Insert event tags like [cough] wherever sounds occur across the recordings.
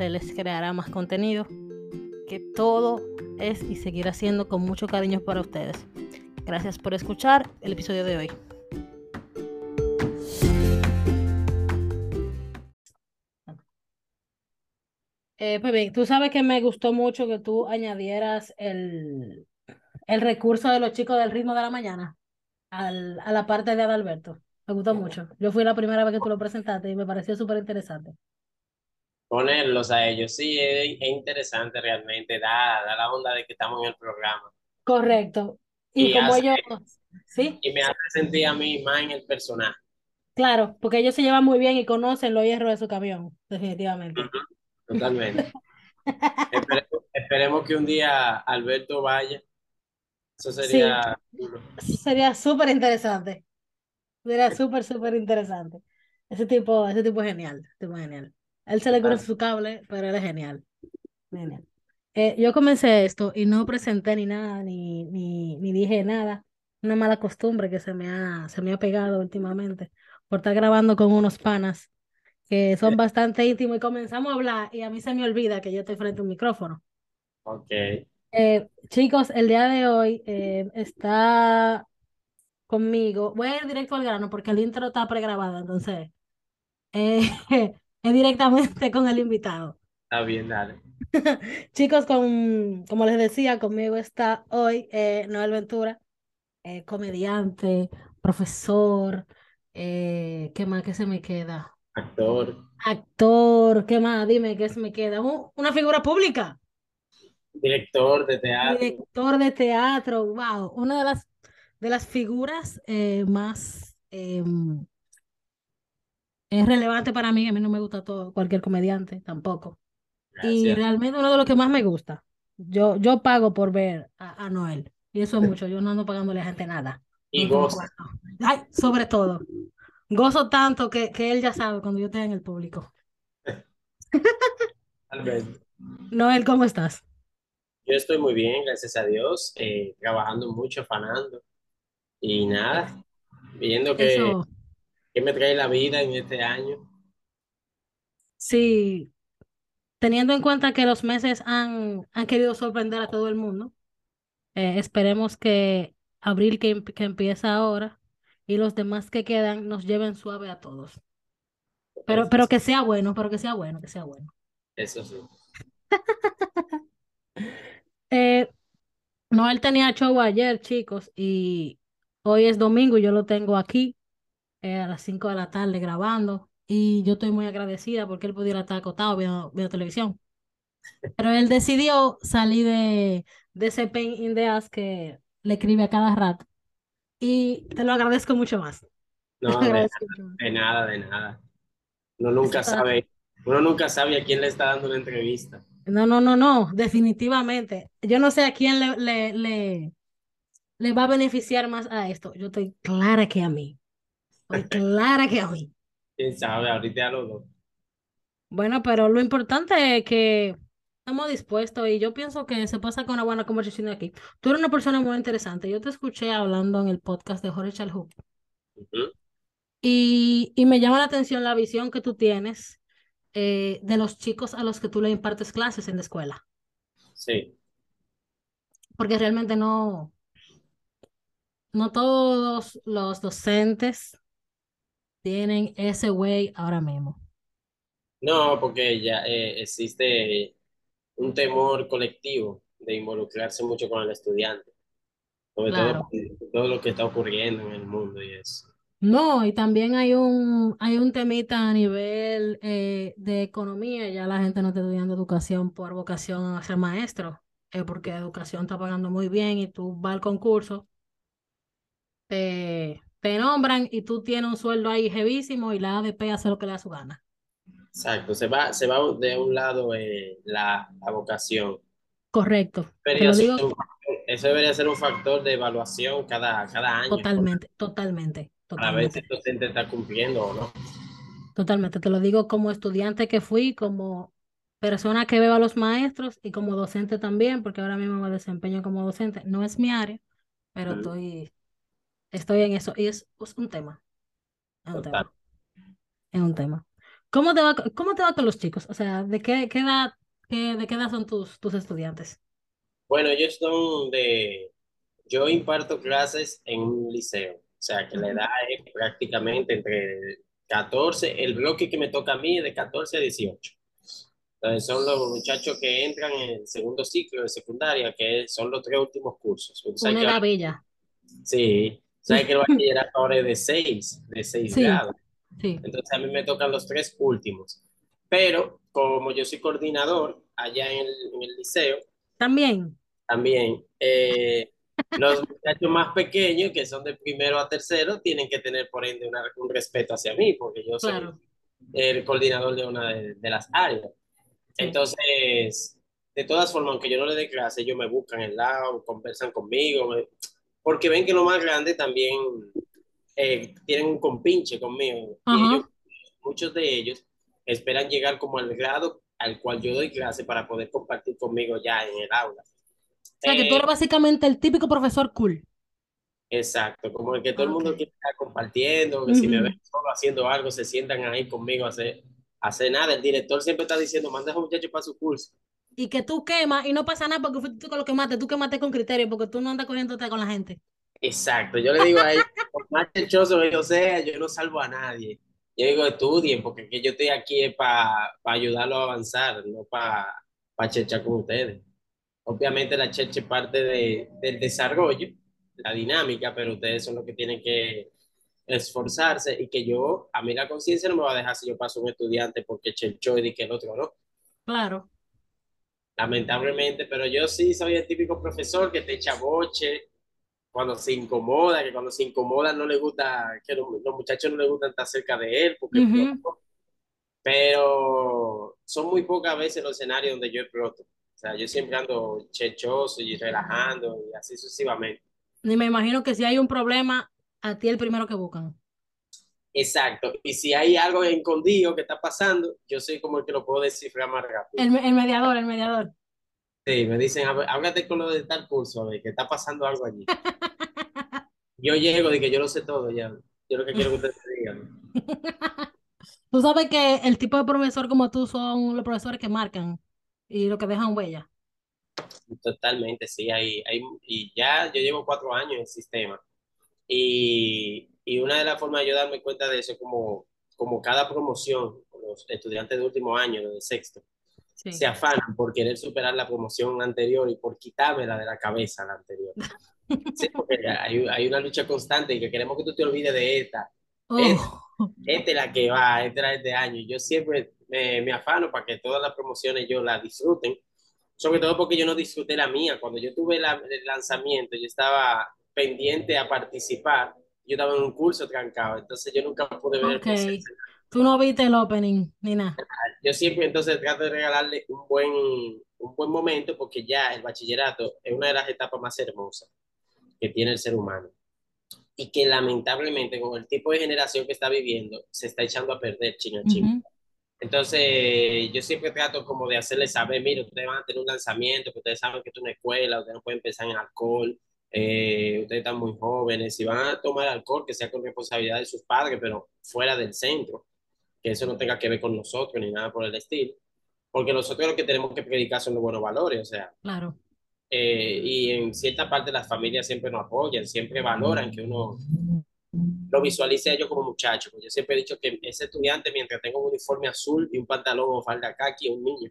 se les creará más contenido, que todo es y seguirá siendo con mucho cariño para ustedes. Gracias por escuchar el episodio de hoy. Eh, pues bien, tú sabes que me gustó mucho que tú añadieras el, el recurso de los chicos del ritmo de la mañana al, a la parte de Adalberto. Me gustó mucho. Yo fui la primera vez que tú lo presentaste y me pareció súper interesante. Ponerlos a ellos, sí, es, es interesante realmente, da, da la onda de que estamos en el programa. Correcto. Y, Y como hace- ellos, ¿sí? Y me hace sentir a mí más en el personaje. Claro, porque ellos se llevan muy bien y conocen los hierros de su camión, definitivamente. Totalmente. [laughs] Esperemos, esperemos que un día Alberto vaya. Eso sería chulo. Sería súper interesante. Sería [laughs] súper, súper interesante. Ese tipo, ese tipo es genial. ese tipo es genial. Él se le cruza su cable, pero él es genial. Genial. Eh, yo comencé esto y no presenté ni nada, ni, ni, ni dije nada. Una mala costumbre que se me ha, se me ha pegado últimamente por estar grabando con unos panas que son bastante íntimos y comenzamos a hablar y a mí se me olvida que yo estoy frente a un micrófono. Ok. Eh, chicos, el día de hoy eh, está conmigo. Voy a ir directo al grano porque el intro está pregrabado, entonces eh, [laughs] es directamente con el invitado. Está bien, dale. [laughs] Chicos, con, como les decía, conmigo está hoy eh, Noel Ventura, eh, comediante, profesor, eh, ¿qué más? ¿Qué se me queda? Actor, Actor, ¿qué más? Dime, ¿qué se me queda? Un- una figura pública. director de teatro. Director de teatro, wow, una de las, de las figuras más eh, es relevante para mí. A mí no me gusta todo, cualquier comediante tampoco. Y realmente uno de los que más me gusta. Yo, yo pago por ver a, a Noel. Y eso es mucho. Yo no ando pagándole a gente nada. Y No cuarto. Ay, sobre todo. Gozo tanto que, que él ya sabe cuando yo esté en el público. Noel, ¿cómo estás? Yo estoy muy bien, gracias a Dios. eh, trabajando mucho, fanando. Y nada, viendo que, Eso, que me trae la vida en este año. sí, teniendo en cuenta que los meses han, han querido sorprender a todo el mundo, eh, esperemos que abril que, em- que empieza ahora y los demás que quedan nos lleven suave a todos. Pero, pero que sea bueno, pero que sea bueno, que sea bueno. Eso sí. [laughs] Eh, Noel tenía show ayer, chicos, y hoy es domingo y yo lo tengo aquí eh, a las 5 de la tarde grabando. Y yo estoy muy agradecida porque él pudiera estar acostado viendo, viendo televisión. Pero él decidió salir de, de ese pain in the ass que le escribe a cada rato. Y te lo agradezco mucho más. [laughs] No, de, más. de nada, de nada. Uno nunca Está- sabe, uno nunca sabe a quién le está dando una entrevista. No, no, no, no, definitivamente. Yo no sé a quién le, le, le, le va a beneficiar más a esto. Yo estoy clara que a mí. Estoy clara que mí. Quién sabe, ahorita a los dos. Bueno, pero lo importante es que estamos dispuestos y yo pienso que se pasa con una buena conversación aquí. Tú eres una persona muy interesante. Yo te escuché hablando en el podcast de Jorge Chalhoub Ujú. y, y me llama la atención la visión que tú tienes eh, de los chicos a los que tú le impartes clases en la escuela, Sí, porque realmente no, no todos los docentes tienen ese way ahora mismo. no, porque ya eh, existe un temor colectivo de involucrarse mucho con el estudiante, sobre todo Claro. todo lo que está ocurriendo en el mundo y eso. No, y también hay un, hay un temita a nivel eh, de economía, ya la gente no está estudiando educación por vocación a ser maestro, eh, porque educación está pagando muy bien y tú vas al concurso, te, te nombran y tú tienes un sueldo ahí jevísimo y la ADP hace lo que le da su gana. Exacto, se va, se va de un lado eh, la, la vocación. Correcto, Debería digo un eso debería ser un factor de evaluación cada, cada año, totalmente, totalmente, para ver si el docente está cumpliendo o no. totalmente, te lo digo como estudiante que fui, como persona que veo a los maestros y como docente también, porque ahora mismo me desempeño como docente. No es mi área, pero estoy, estoy en eso y es, es un tema, es un Total. tema, es un tema. ¿Cómo te va, cómo te va con los chicos? O sea, ¿de qué, qué edad, qué, de qué edad son tus, tus estudiantes? Bueno, ellos son de, yo imparto clases en un liceo, o sea que la edad es prácticamente entre 14, el bloque que me toca a mí es de 14 a 18. Entonces son los muchachos que entran en el segundo ciclo de secundaria, que son los tres últimos cursos. Una bella. sí, sabes que el bachillerato ahora es de 6, de 6 Sí, grados. sí. Entonces a mí me tocan los tres últimos. Pero como yo soy coordinador allá en el, en el liceo, También, también eh, los muchachos más pequeños, que son de primero a tercero, tienen que tener por ende una- un respeto hacia mí, porque yo soy claro, el coordinador de una de, de las áreas. sí. Entonces, de todas formas, aunque yo no le dé clase, ellos me buscan el lado, conversan conmigo, me- porque ven que los más grandes también eh, tienen un compinche conmigo. Y ellos, muchos de ellos, esperan llegar como al grado al cual yo doy clase para poder compartir conmigo ya en el aula. O sea, que tú Eh, eres básicamente el típico profesor cool. exacto, como el que todo el mundo quiere estar compartiendo, que si me ven solo haciendo algo, se sientan ahí conmigo a hacer, a hacer nada. El director siempre está diciendo, manda a esos muchachos para su curso. Y que tú quemas y no pasa nada porque fuiste tú que lo quemaste, tú quemaste con criterio porque tú no andas cogiéndote con la gente. Exacto, yo le digo a ellos, [laughs] por más chechoso que yo sea, yo no salvo a nadie. Yo digo, estudien, porque que yo estoy aquí para ayudarlos a avanzar, no para chechar con ustedes. Obviamente la cheche es parte de, del desarrollo, la dinámica, pero ustedes son los que tienen que esforzarse y que yo, a mí la conciencia no me va a dejar si yo paso un estudiante porque chechó y que el otro no. Claro. Lamentablemente, pero yo sí soy el típico profesor que te echa boche cuando se incomoda, que cuando se incomoda no le gusta, que los, los muchachos no le gustan estar cerca de él, porque Ujú. pero son muy pocas veces los escenarios donde yo exploto. O sea, yo siempre ando chechoso y relajando y así sucesivamente. Ni me imagino que si hay un problema, a ti el primero que buscan. Exacto. Y si hay algo escondido que está pasando, yo soy como el que lo puedo descifrar más rápido. El, el mediador, el mediador. Sí, me dicen, "Há- háblate con lo de tal curso, que está pasando algo allí. [laughs] Yo llego de que yo lo sé todo ya. Yo lo que quiero que ustedes me digan. [laughs] Tú sabes que el tipo de profesor como tú son los profesores que marcan y los que dejan huella. Totalmente, sí. Hay, hay, y ya yo llevo cuatro años en el sistema. Y, y una de las formas de yo darme cuenta de eso, como, como cada promoción, los estudiantes de último año, de sexto, Sí. se afanan por querer superar la promoción anterior y por quitármela de la cabeza la anterior. [laughs] Sí, porque hay, hay una lucha constante y que queremos que tú te olvides de esta. Oh, Esta es la que va, esta es este año. Yo siempre me, me afano para que todas las promociones yo las disfruten. Sobre todo porque yo no disfruté la mía. Cuando yo tuve la- el lanzamiento, yo estaba pendiente a participar. Yo estaba en un curso trancado, entonces yo nunca pude ver el ok. proceso. Tú no viste el opening ni nada. Yo siempre entonces trato de regalarle un buen, un buen momento porque ya el bachillerato es una de las etapas más hermosas que tiene el ser humano y que lamentablemente con el tipo de generación que está viviendo se está echando a perder chin a chin. Ujú. Entonces, yo siempre trato como de hacerles saber, mire, ustedes van a tener un lanzamiento, que ustedes saben que es una escuela, ustedes no pueden pensar en alcohol, eh, ustedes están muy jóvenes, si van a tomar alcohol, que sea con responsabilidad de sus padres, pero fuera del centro, que eso no tenga que ver con nosotros ni nada por el estilo, porque nosotros lo que tenemos que predicar son los buenos valores, o sea, Claro. eh, y en cierta parte las familias siempre nos apoyan, siempre valoran que uno lo visualice a ellos como muchachos. Yo siempre he dicho que ese estudiante, mientras tenga un uniforme azul y un pantalón o falda kaki, es un niño.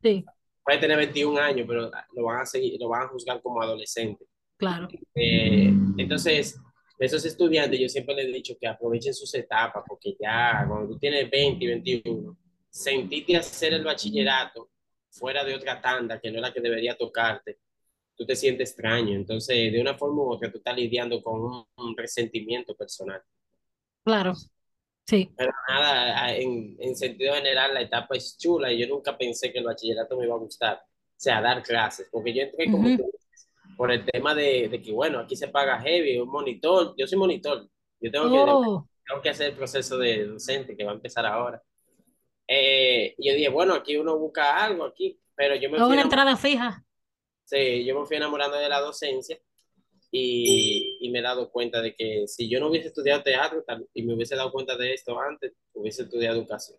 Sí, Puede tener 21 años, pero lo van a seguir, lo van a juzgar como adolescente. Claro. Eh, entonces, esos estudiantes, yo siempre les he dicho que aprovechen sus etapas, porque ya cuando tú tienes 20 y 21, sentiste hacer el bachillerato fuera de otra tanda que no es la que debería tocarte, tú te sientes extraño. Entonces, de una forma u otra, tú estás lidiando con un, un resentimiento personal. Claro. Sí. Pero nada, en, en sentido general, la etapa es chula y yo nunca pensé que el bachillerato me iba a gustar. O sea, dar clases, porque yo entré como por el tema de, de que, bueno, aquí se paga heavy, un monitor, yo soy monitor, yo tengo que, Oh, tengo que hacer el proceso de docente que va a empezar ahora. Eh, y yo dije, bueno, aquí uno busca algo aquí, pero yo me fui, una entrada fija. sí, yo me fui enamorando de la docencia y, y me he dado cuenta de que si yo no hubiese estudiado teatro y me hubiese dado cuenta de esto antes, hubiese estudiado educación.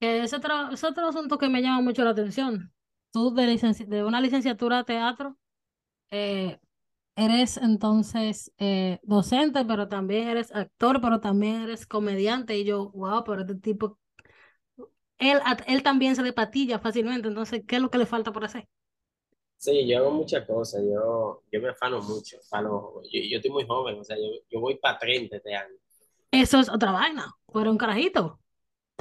Que es otro, es otro asunto que me llama mucho la atención. Tú de, licenci- de una licenciatura de teatro, eh, eres entonces eh, docente, pero también eres actor, pero también eres comediante. Y yo, wow, pero este tipo, él, él también se de patilla fácilmente. Entonces, ¿qué es lo que le falta por hacer? Sí, yo hago muchas cosas, yo, yo me afano mucho, afano, yo, yo estoy muy joven, o sea, yo, yo voy para 30 este año. Eso es otra vaina. Eres un carajito.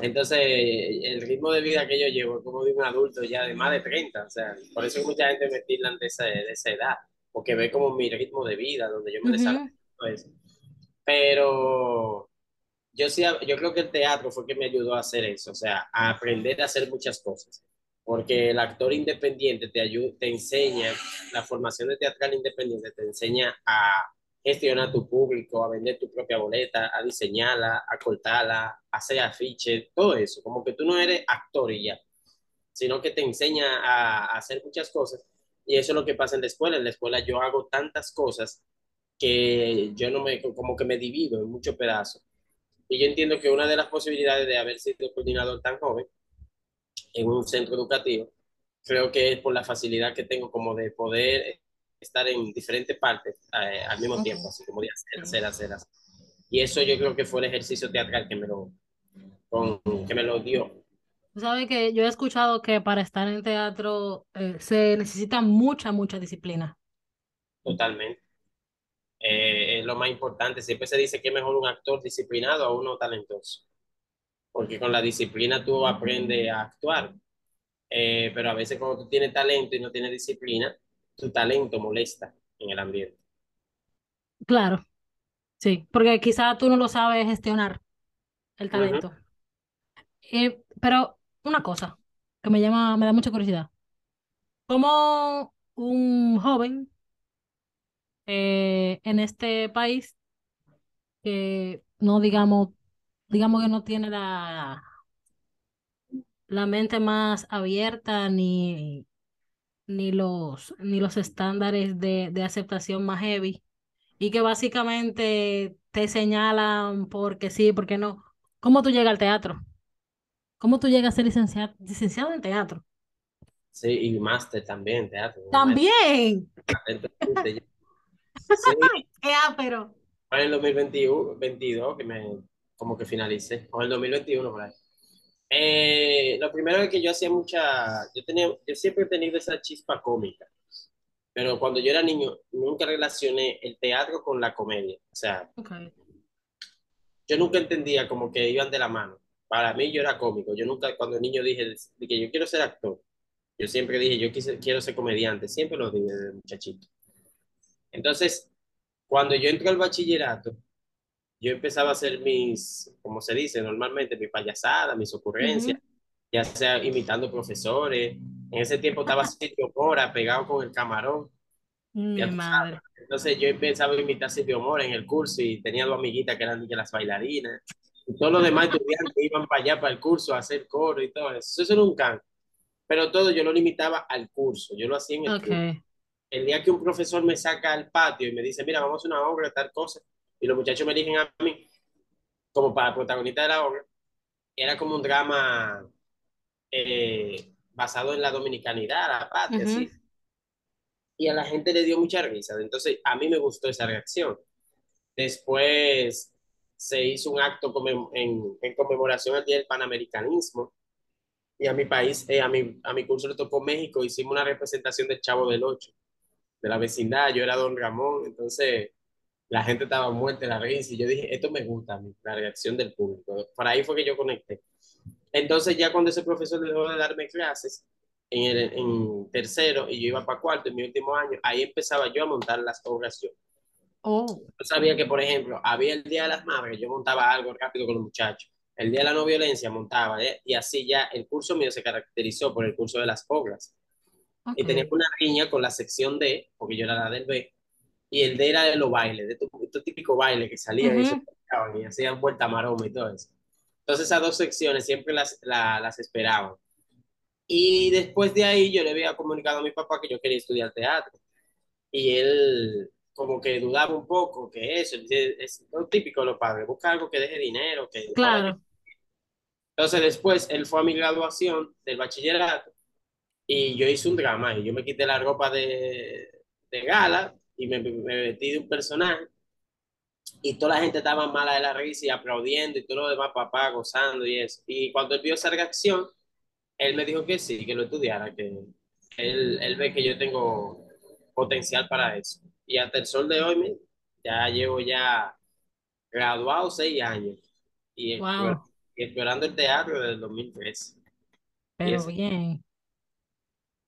Entonces, el ritmo de vida que yo llevo es como de un adulto ya de más de 30, o sea, por eso mucha gente me tildan de esa, de esa edad, porque ve como mi ritmo de vida, donde yo me desarrollo. Ujú, pues. Pero yo sí, yo creo que el teatro fue que me ayudó a hacer eso, o sea, a aprender a hacer muchas cosas, porque el actor independiente te ayuda, te enseña, la formación de teatral independiente te enseña a gestionar tu público, a vender tu propia boleta, a diseñarla, a cortarla, a hacer afiches, todo eso, como que tú no eres actor y ya, sino que te enseña a, a hacer muchas cosas. Y eso es lo que pasa en la escuela. En la escuela yo hago tantas cosas que yo no me, como que me divido en muchos pedazos. Y yo entiendo que una de las posibilidades de haber sido coordinador tan joven en un centro educativo, creo que es por la facilidad que tengo como de poder estar en diferentes partes eh, al mismo tiempo, así como de hacer, hacer, hacer, hacer. Y eso yo creo que fue el ejercicio teatral que me lo, con, que me lo dio Tú sabes que yo he escuchado que para estar en teatro eh, se necesita mucha, mucha disciplina. totalmente. Eh, es lo más importante. Siempre se dice que es mejor un actor disciplinado a uno talentoso, porque con la disciplina tú aprendes a actuar. Eh, pero a veces cuando tú tienes talento y no tienes disciplina, tu talento molesta en el ambiente. Claro, sí, porque quizá tú no lo sabes gestionar, el talento. Eh, pero una cosa que me llama, me da mucha curiosidad. ¿Cómo un joven eh, en este país que no digamos, digamos que no tiene la, la mente más abierta ni, ni los, ni los estándares de, de aceptación más heavy y que básicamente te señalan porque sí, porque no. ¿Cómo tú llegas al teatro? ¿Cómo tú llegas a ser licenciado, licenciado en teatro? Sí, y máster también, teatro. También. [laughs] Sí, [laughs] ¡Qué ápero! fue en el 2021, 22 que me como que finalicé, o en el 2021 por ahí. Eh, lo primero es que yo hacía mucha, yo tenía, yo siempre he tenido esa chispa cómica, pero cuando yo era niño nunca relacioné el teatro con la comedia. O sea, Ok. yo nunca entendía como que iban de la mano. Para mí yo era cómico. Yo nunca, cuando niño dije de que yo quiero ser actor, yo siempre dije yo quise, quiero ser comediante. Siempre lo dije desde muchachito. Entonces, cuando yo entré al bachillerato, yo empezaba a hacer mis, como se dice normalmente, mis payasadas, mis ocurrencias, ya sea imitando profesores. En ese tiempo estaba Silvio Mora pegado con el camarón. Mi madre. Entonces yo empezaba a imitar a Silvio Mora en el curso y tenía dos amiguitas que eran de las bailarinas. Y todos los demás estudiantes iban para allá, para el curso, a hacer coro y todo eso. Eso era un can. Pero todo yo lo limitaba al curso, yo lo hacía en el. Ok. El día que un profesor me saca al patio y me dice, mira, vamos a una obra, tal cosa, y los muchachos me eligen a mí como para protagonista de la obra, era como un drama eh, basado en la dominicanidad, la patria, Ujú. así. Y a la gente le dio mucha risa. Entonces, a mí me gustó esa reacción. Después se hizo un acto conmem- en, en conmemoración al Día del Panamericanismo. Y a mi país, eh, a, mi, a mi curso le tocó México, hicimos una representación del Chavo del Ocho, de la vecindad. Yo era Don Ramón, entonces la gente estaba muerta de la risa. Y yo dije, esto me gusta la reacción del público. Por ahí fue que yo conecté. Entonces, ya cuando ese profesor dejó de darme clases en, el, en tercero y yo iba para cuarto en mi último año, ahí empezaba yo a montar las obras yo. Oh, Yo sabía que, por ejemplo, había el Día de las Madres, yo montaba algo rápido con los muchachos. El Día de la No Violencia montaba, ¿eh? y así ya el curso mío se caracterizó por el curso de las obras. Y tenía una riña con la sección D, porque yo era la del B, y el D era de los bailes, de estos estos típicos bailes que salían y se Ujú. pegaban y hacían vuelta maroma y todo eso. Entonces esas dos secciones siempre las, la, las esperaban. Y después de ahí yo le había comunicado a mi papá que yo quería estudiar teatro. Y él como que dudaba un poco que eso, es, lo típico de los padres, busca algo que deje dinero, que. Claro. Entonces después él fue a mi graduación del bachillerato y yo hice un drama y yo me quité la ropa de, de gala y me, me metí de un personaje y toda la gente estaba mala de la risa y aplaudiendo y todo lo demás, papá gozando y eso. Y cuando él vio esa reacción, él me dijo que sí, que lo estudiara, que él, él ve que yo tengo potencial para eso. Y hasta el sol de hoy, me, ya llevo ya graduado seis años y, Wow. y explorando el teatro desde el 2003. Y Pero es, bien.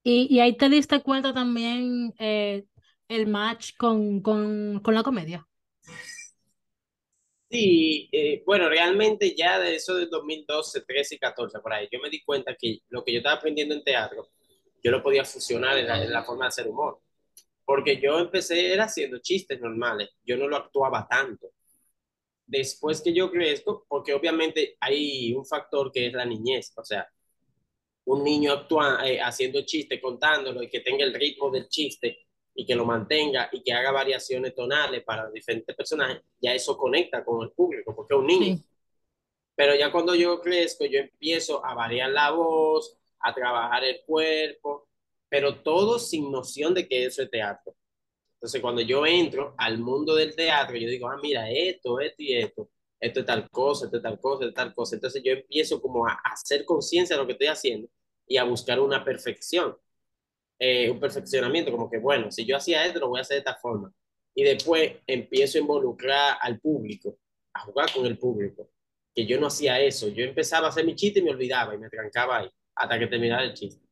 Y, y ahí te diste cuenta también eh, el match con, con, con la comedia. sí, eh, bueno, realmente ya de eso del 2012, 13 y 14, por ahí, yo me di cuenta que lo que yo estaba aprendiendo en teatro, yo lo podía fusionar en la, en la forma de hacer humor. Porque yo empecé era haciendo chistes normales, yo no lo actuaba tanto. después que yo crezco, porque obviamente hay un factor que es la niñez, o sea, un niño actúa, eh, haciendo chiste, contándolo y que tenga el ritmo del chiste y que lo mantenga y que haga variaciones tonales para diferentes personajes, ya eso conecta con el público, porque es un niño. Sí, Pero ya cuando yo crezco, yo empiezo a variar la voz, a trabajar el cuerpo, pero todo sin noción de que eso es teatro. Entonces, cuando yo entro al mundo del teatro, yo digo, ah, mira, esto, esto y esto, esto es tal cosa, esto es tal cosa, esto es tal cosa. Entonces, yo empiezo como a, a hacer conciencia de lo que estoy haciendo y a buscar una perfección, eh, un perfeccionamiento, como que, bueno, si yo hacía esto, lo voy a hacer de esta forma. Y después empiezo a involucrar al público, a jugar con el público, que yo no hacía eso. Yo empezaba a hacer mi chiste y me olvidaba y me trancaba ahí hasta que terminara el chiste.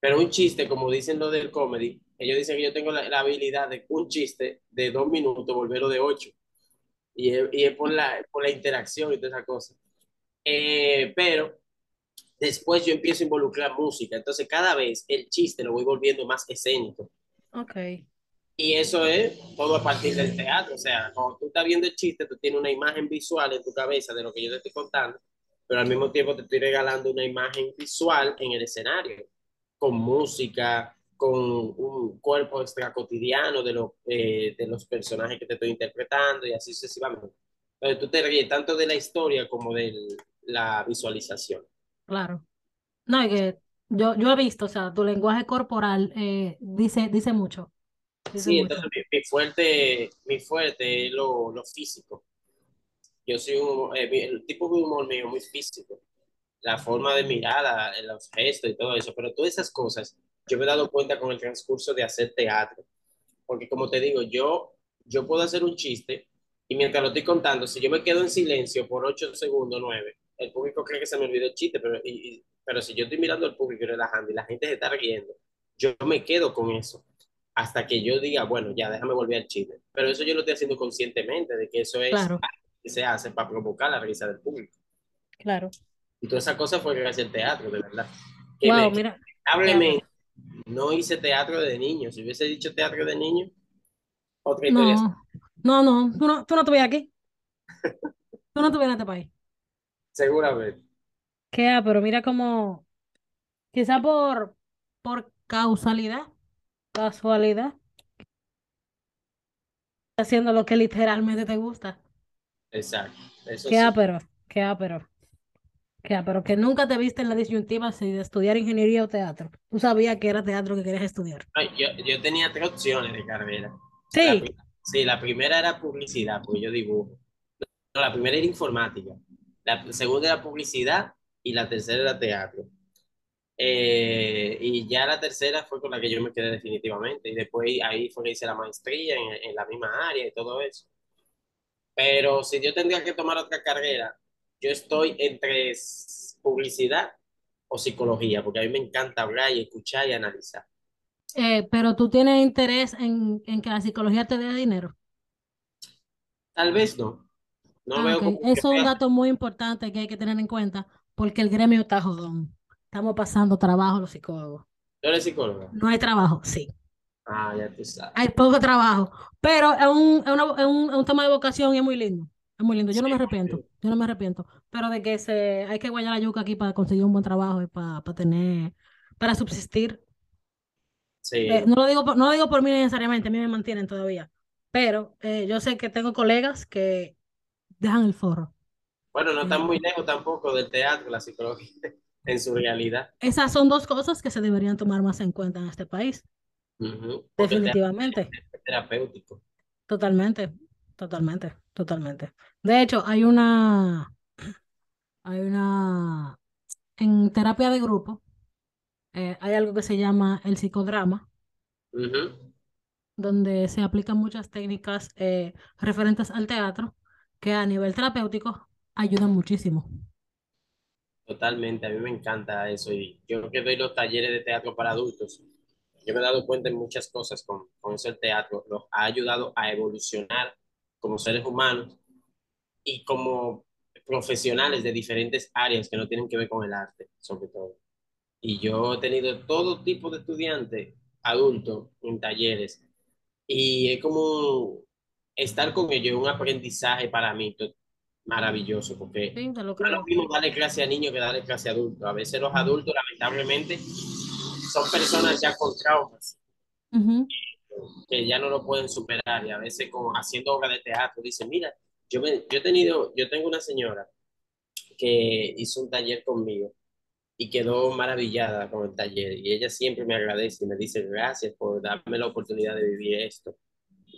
Pero un chiste, como dicen los del comedy, ellos dicen que yo tengo la, habilidad de un chiste de dos minutos volverlo de ocho. Y es, y es por, la, por la interacción y todas esas cosas. Eh, pero después yo empiezo a involucrar música. Entonces cada vez el chiste lo voy volviendo más escénico. ok, Y eso es todo a partir del teatro. O sea, cuando tú estás viendo el chiste, tú tienes una imagen visual en tu cabeza de lo que yo te estoy contando, pero al mismo tiempo te estoy regalando una imagen visual en el escenario, con música, con un cuerpo extra cotidiano de, lo, eh, de los personajes que te estoy interpretando y así sucesivamente. Entonces tú te ríes tanto de la historia como de la visualización. Claro. No, es que yo, yo he visto, o sea, tu lenguaje corporal eh, dice, dice mucho, dice Sí, entonces mucho. mi, mi fuerte, mi fuerte es lo, lo físico. Yo soy un, eh, el tipo de humor mío muy físico, la forma de mirada, los gestos y todo eso, pero todas esas cosas yo me he dado cuenta con el transcurso de hacer teatro, porque como te digo, yo, yo puedo hacer un chiste y mientras lo estoy contando, si yo me quedo en silencio por 8 segundos, 9 el público cree que se me olvidó el chiste, pero, y, y, pero si yo estoy mirando al público y relajando y la gente se está riendo, yo me quedo con eso hasta que yo diga, bueno, ya déjame volver al chiste. Pero eso yo lo estoy haciendo conscientemente, de que eso es Claro, que se hace para provocar la risa del público. claro. Y toda esa cosa fue gracias al teatro, de verdad. Que, Wow, me, mira, lamentablemente no hice teatro de niño. Si hubiese dicho teatro de niño, otra historia. No, no, no, tú no, tú no estuvieras aquí, [laughs] tú no estuvieras en este país. Seguramente. Ah, pero mira cómo, quizá por, por causalidad, casualidad, haciendo lo que literalmente te gusta. Exacto, eso ¿Qué? Ah, sí. pero, ¿qué? Ah, pero. Ah, pero que nunca te viste en la disyuntiva si de estudiar ingeniería o teatro. Tú sabías que era teatro que querías estudiar. Yo, yo tenía tres opciones de carrera. La, Sí, pri- sí, la primera era publicidad, porque yo dibujo. No, la primera era informática. La segunda era publicidad y la tercera era teatro. Eh, y ya la tercera fue con la que yo me quedé definitivamente. Y después ahí fue que hice la maestría en, en la misma área y todo eso. Pero si yo tendría que tomar otra carrera, yo estoy entre publicidad o psicología, porque a mí me encanta hablar y escuchar y analizar. eh, pero tú tienes interés en, en que la psicología te dé dinero. Tal vez no. No Ah, veo Eso es un dato muy importante que hay que tener en cuenta porque el gremio está jodón. Estamos pasando trabajo los psicólogos. ¿Tú eres psicóloga? No hay trabajo, sí. Ah, ya tú sabes. Hay poco trabajo, pero es un, es una- es un, es un tema de vocación y es muy lindo. Es muy lindo. Yo no me arrepiento. Yo no me arrepiento. Pero de que se, hay que guayar la yuca aquí para conseguir un buen trabajo y para, para tener, para subsistir. Eh, Sí. no lo digo por, no lo digo por mí necesariamente, a mí me mantienen todavía. Pero eh, yo sé que tengo colegas que dejan el forro. Bueno, no está Eh, muy lejos tampoco del teatro, la psicología, [laughs] en su realidad. esas son dos cosas que se deberían tomar más en cuenta en este país. Definitivamente. es terapéutico. Totalmente. Totalmente. Totalmente. De hecho, hay una, hay una, en terapia de grupo, eh, hay algo que se llama el psicodrama, donde se aplican muchas técnicas eh, referentes al teatro que a nivel terapéutico ayudan muchísimo. Totalmente, a mí me encanta eso. Y yo que doy los talleres de teatro para adultos, yo me he dado cuenta en muchas cosas con, con eso el teatro. Los ha ayudado a evolucionar como seres humanos y como profesionales de diferentes áreas que no tienen que ver con el arte, sobre todo. Y yo he tenido todo tipo de estudiantes adultos en talleres y es como estar con ellos, es un aprendizaje para mí maravilloso, porque Sí, lo no es lo mismo darle clase a niños que darle clase a adultos. A veces los adultos, lamentablemente, son personas ya con traumas que ya no lo pueden superar y a veces como haciendo obra de teatro dicen, mira, yo, me, yo he tenido, yo tengo una señora que hizo un taller conmigo y quedó maravillada con el taller. Y ella siempre me agradece y me dice gracias por darme la oportunidad de vivir esto,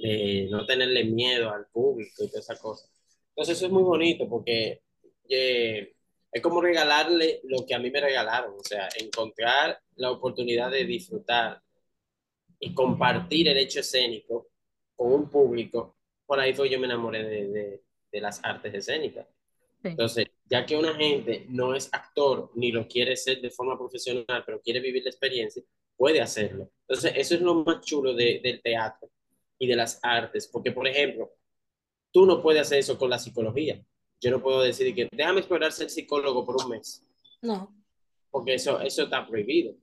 de no tenerle miedo al público y todas esas cosas. Entonces eso es muy bonito porque eh, es como regalarle lo que a mí me regalaron, o sea, encontrar la oportunidad de disfrutar y compartir el hecho escénico con un público. Por ahí fue yo me enamoré de, de, de las artes escénicas. Sí, Entonces, ya que una gente no es actor ni lo quiere ser de forma profesional, pero quiere vivir la experiencia, puede hacerlo. Entonces, eso es lo más chulo de, del teatro y de las artes, porque, por ejemplo, tú no puedes hacer eso con la psicología. Yo no puedo decir que déjame explorar ser psicólogo por un mes, no, porque eso, eso está prohibido.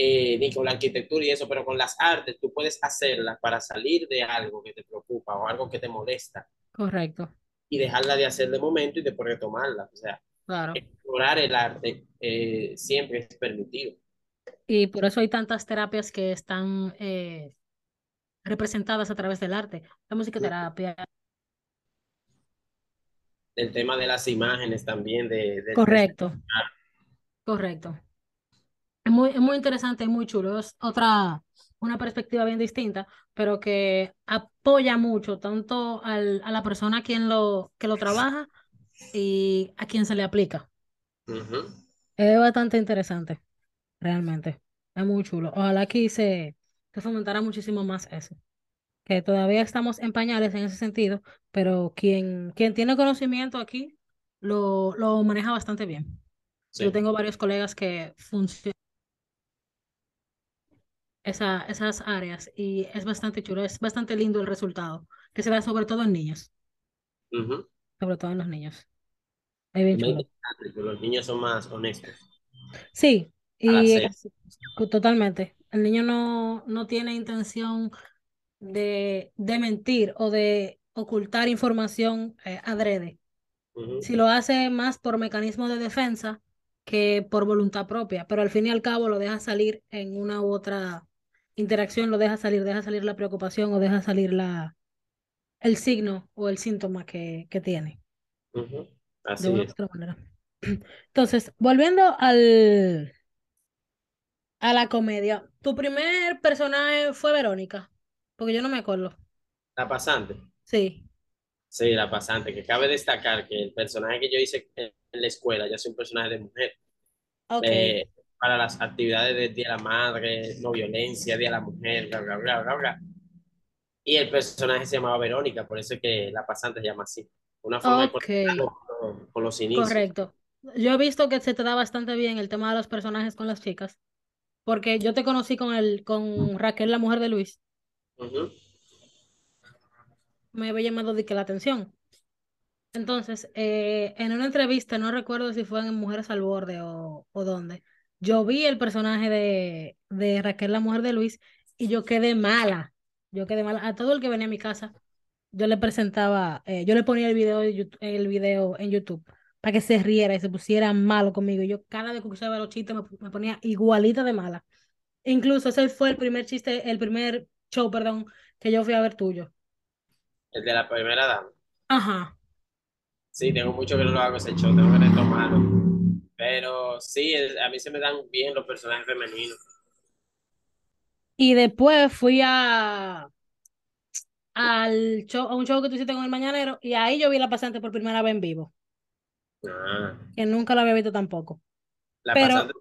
Eh, ni con la arquitectura y eso, pero con las artes tú puedes hacerlas para salir de algo que te preocupa o algo que te molesta correcto, y dejarla de hacer de momento y después retomarla. O sea, claro. explorar el arte eh, siempre es permitido. Y por eso hay tantas terapias que están eh, representadas a través del arte. La musicoterapia. El tema de las imágenes también, de, Correcto, correcto. Es muy, es muy interesante y muy chulo. Es otra, una perspectiva bien distinta, pero que apoya mucho tanto al, a la persona a quien lo, que lo trabaja y a quien se le aplica. Es bastante interesante, realmente. Es muy chulo. Ojalá aquí se, se fomentara muchísimo más eso. Que todavía estamos en pañales en ese sentido, pero quien, quien tiene conocimiento aquí lo, lo maneja bastante bien. Yo tengo varios colegas que funcionan esa, esas áreas y es bastante chulo, es bastante lindo el resultado, que se da sobre todo en niños, sobre todo en los niños. Es que los niños son más honestos Sí, y es- totalmente. El niño no, no tiene intención de, de mentir o de ocultar información eh, adrede. Si lo hace más por mecanismo de defensa que por voluntad propia, pero al fin y al cabo lo deja salir en una u otra interacción, lo deja salir, deja salir la preocupación o deja salir la, el signo o el síntoma que, que tiene, ujú. de Así una es. otra manera. [clears throat] Entonces, volviendo al, a la comedia, ¿tu primer personaje fue Verónica? Porque yo no me acuerdo. La pasante. Sí, Sí, la pasante, que cabe destacar que el personaje que yo hice en la escuela ya es un personaje de mujer. ok, eh, para las actividades del Día de la Madre, no violencia, Día de la Mujer, bla, bla, bla, bla, bla. Y el personaje se llamaba Verónica, por eso es que la pasante se llama así. Una forma de ok, conectarlo con, con los inicios. correcto. Yo he visto que se te da bastante bien el tema de los personajes con las chicas. Porque yo te conocí con el, con Raquel, la mujer de Luis, me había llamado de que la atención. Entonces, eh, en una entrevista, no recuerdo si fue en Mujeres al Borde o, o dónde, yo vi el personaje de, de Raquel, la mujer de Luis, y yo quedé mala. Yo quedé mala. A todo el que venía a mi casa, yo le presentaba, eh, yo le ponía el video, el video en YouTube para que se riera y se pusiera malo conmigo. Yo cada vez que escuchaba los chistes me, me ponía igualita de mala. Incluso ese fue el primer chiste, el primer show, perdón, que yo fui a ver tuyo. El de la primera dama. Ajá. Sí, tengo mucho que no lo hago ese show, tengo que retomarlo. Pero sí, a mí se me dan bien los personajes femeninos. Y después fui a al show, a un show que tú hiciste con el Mañanero y ahí yo vi la pasante por primera vez en vivo, Ah, que nunca la había visto tampoco. la Pero pasante,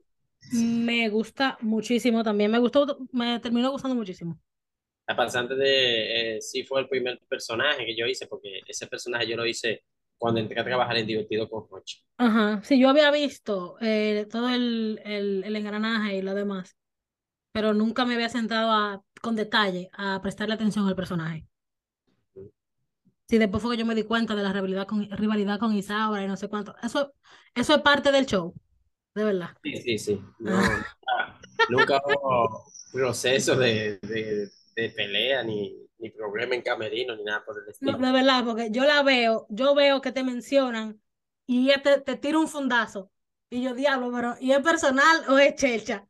me gusta muchísimo también, me gustó, me terminó gustando muchísimo. la pasante de, eh, sí fue el primer personaje que yo hice, porque ese personaje yo lo hice cuando entré a trabajar en Divertido con Roche. Ajá, sí, yo había visto eh, todo el, el, el engranaje y lo demás, pero nunca me había sentado a, con detalle a prestarle atención al personaje. Sí, después fue que yo me di cuenta de la rivalidad con, rivalidad con Isaura y no sé cuánto. Eso, eso es parte del show, de verdad. Sí, sí, sí. No, nunca, hubo proceso de, de, de pelea, ni, ni problema en camerino, ni nada por el No, estilo. de verdad, porque yo la veo, yo veo que te mencionan y ella te, te tira un fundazo. Y yo, diablo, pero ¿y es personal o es chelcha?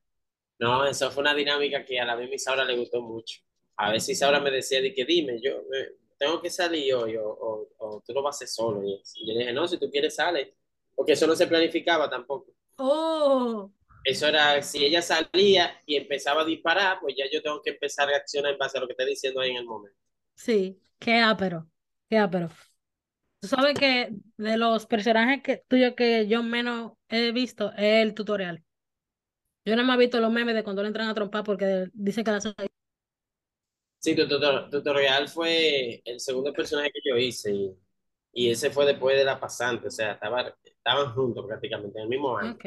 No, eso fue una dinámica que a la vez mi Isaura le gustó mucho. A veces Isaura me decía de que dime, yo eh, tengo que salir hoy o, o, o tú lo vas a hacer solo. Y yo le dije, no, si tú quieres sale, porque eso no se planificaba tampoco. Oh, Eso era, si ella salía y empezaba a disparar, pues ya yo tengo que empezar a reaccionar en base a lo que está diciendo ahí en el momento. sí, qué ápero, qué ápero. Tú sabes que de los personajes que, tuyos que yo menos he visto es el tutorial. Yo nada más he visto los memes de cuando le entran a trompar porque dicen que la Sí, tu tutor- tutorial fue el segundo personaje que yo hice y, y ese fue después de la pasante, o sea, estaba, estaban juntos prácticamente en el mismo año. Ok,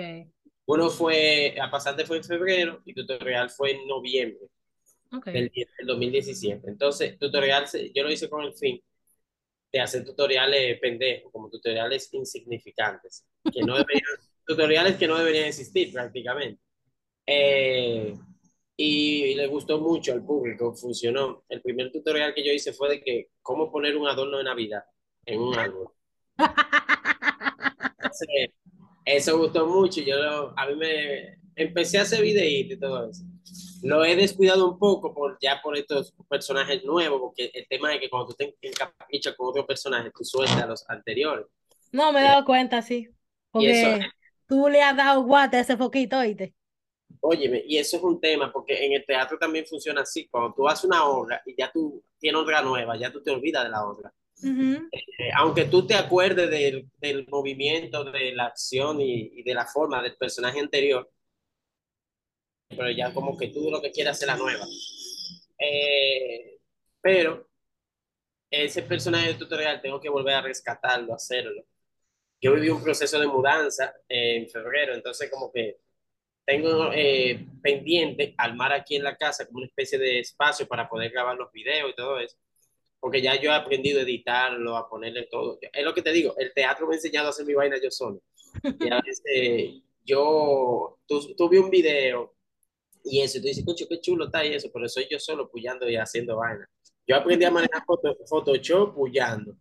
Uno fue, la pasante fue en febrero y tutorial fue en noviembre ok. del, del 2017. Entonces, tutorial yo lo hice con el fin de hacer tutoriales pendejos, como tutoriales insignificantes, que no [laughs] deberían, tutoriales que no deberían existir prácticamente. Eh, y le gustó mucho al público, funcionó. El primer tutorial que yo hice fue de que cómo poner un adorno de Navidad en un árbol. Entonces, eso gustó mucho. Yo lo- a mí me empecé a hacer videitos y todo eso. Lo he descuidado un poco por, ya por estos personajes nuevos, porque el tema es que cuando tú te encaprichas con otro personaje, tú sueltas a los anteriores. No, me he dado cuenta, sí. Y eso, Porque tú le has dado guate a ese foquito, ¿oíste? Óyeme, y eso es un tema, porque en el teatro también funciona así. Cuando tú haces una obra y ya tú tienes otra nueva, ya tú te olvidas de la otra. Ujú. Eh, aunque tú te acuerdes del, del movimiento, de la acción y, y de la forma del personaje anterior, pero ya como que tú lo que quieres hacer la nueva. Eh, pero ese personaje de tutorial tengo que volver a rescatarlo, hacerlo. Yo viví un proceso de mudanza en febrero, entonces como que tengo eh, pendiente armar aquí en la casa como una especie de espacio para poder grabar los videos y todo eso, porque ya yo he aprendido a editarlo, a ponerle todo. Es lo que te digo, el teatro me ha enseñado a hacer mi vaina yo solo. Y a veces yo tu, tuve un video y eso, y tú dices, cocho, qué chulo está y eso, pero soy yo solo puyando y haciendo vaina. Yo aprendí a manejar foto, Photoshop puyando.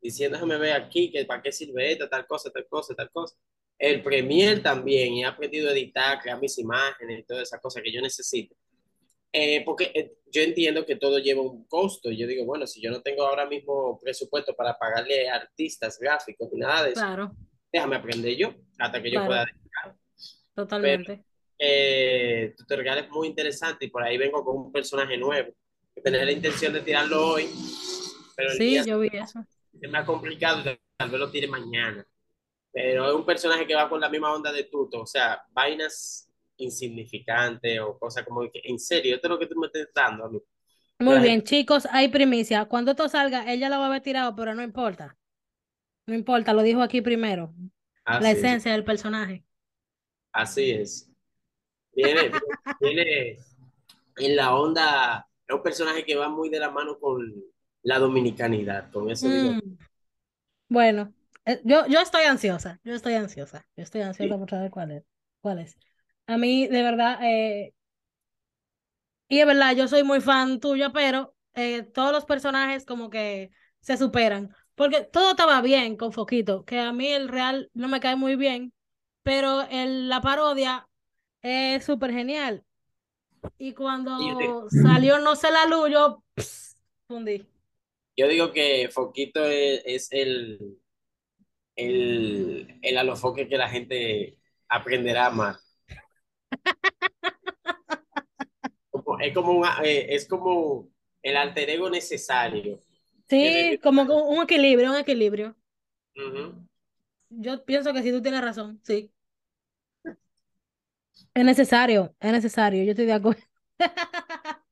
diciendo, déjame ver aquí, que para qué sirve esto, tal cosa, tal cosa, tal cosa. El Premiere también, y he aprendido a editar, crear mis imágenes y todas esas cosas que yo necesito. Eh, porque eh, yo entiendo que todo lleva un costo. Y yo digo, bueno, si yo no tengo ahora mismo presupuesto para pagarle a artistas gráficos ni nada de eso, Claro, déjame aprender yo hasta que yo Claro. pueda dedicar. totalmente. Eh, tutorial es muy interesante y por ahí vengo con un personaje nuevo. Tenía la intención de tirarlo hoy, pero Sí, yo vi eso. es más complicado, tal vez lo tire mañana. Pero es un personaje que va con la misma onda de Tuto, o sea, vainas insignificantes o cosas como que, en serio, esto es lo que tú me estás dando a mí. Muy La bien, chicos, hay primicia. Cuando esto salga, ella lo va a haber tirado, pero no importa. No importa, lo dijo aquí primero. La Así es, esencia del personaje. así es. Viene, viene en la onda, es un personaje que va muy de la mano con la dominicanidad, con eso digo. Mm, Bueno, yo, yo estoy ansiosa. Yo estoy ansiosa. Yo estoy ansiosa por saber cuál es. ¿Cuál es? A mí, de verdad, eh, y es verdad, yo soy muy fan tuya, pero eh, todos los personajes como que se superan. Porque todo estaba bien con Foquito, que a mí el real no me cae muy bien, pero el, la parodia es súper genial. Y cuando salió No sé la luz, yo pss, fundí. yo digo que Foquito es, es el, el, el alofoque que la gente aprenderá a [laughs] amar. Como- Es como, un, eh, es como el alter ego necesario. Sí, como un equilibrio, un equilibrio. Yo pienso que sí, tú tienes razón, sí. Es necesario, es necesario, yo estoy de acuerdo. [laughs]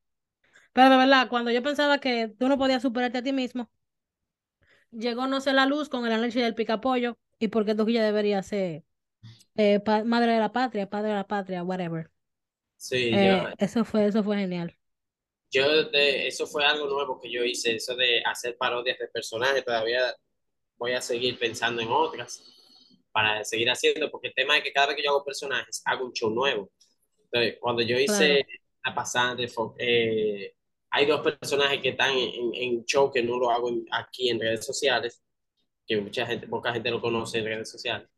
Pero de verdad, cuando yo pensaba que tú no podías superarte a ti mismo, llegó No sé la luz con el análisis del picapollo y porque Trujillo debería ser eh, madre de la patria, padre de la patria, whatever. Sí, yo, Eh, eso fue, eso fue genial. yo de, eso fue algo nuevo que yo hice, eso de hacer parodias de personajes. Todavía voy a seguir pensando en otras para seguir haciendo, porque el tema es que cada vez que yo hago personajes, hago un show nuevo. Entonces, cuando yo hice Claro. La Pasante, eh, hay dos personajes que están en, en show que no lo hago en- aquí en redes sociales, que mucha gente, poca gente lo conoce en redes sociales.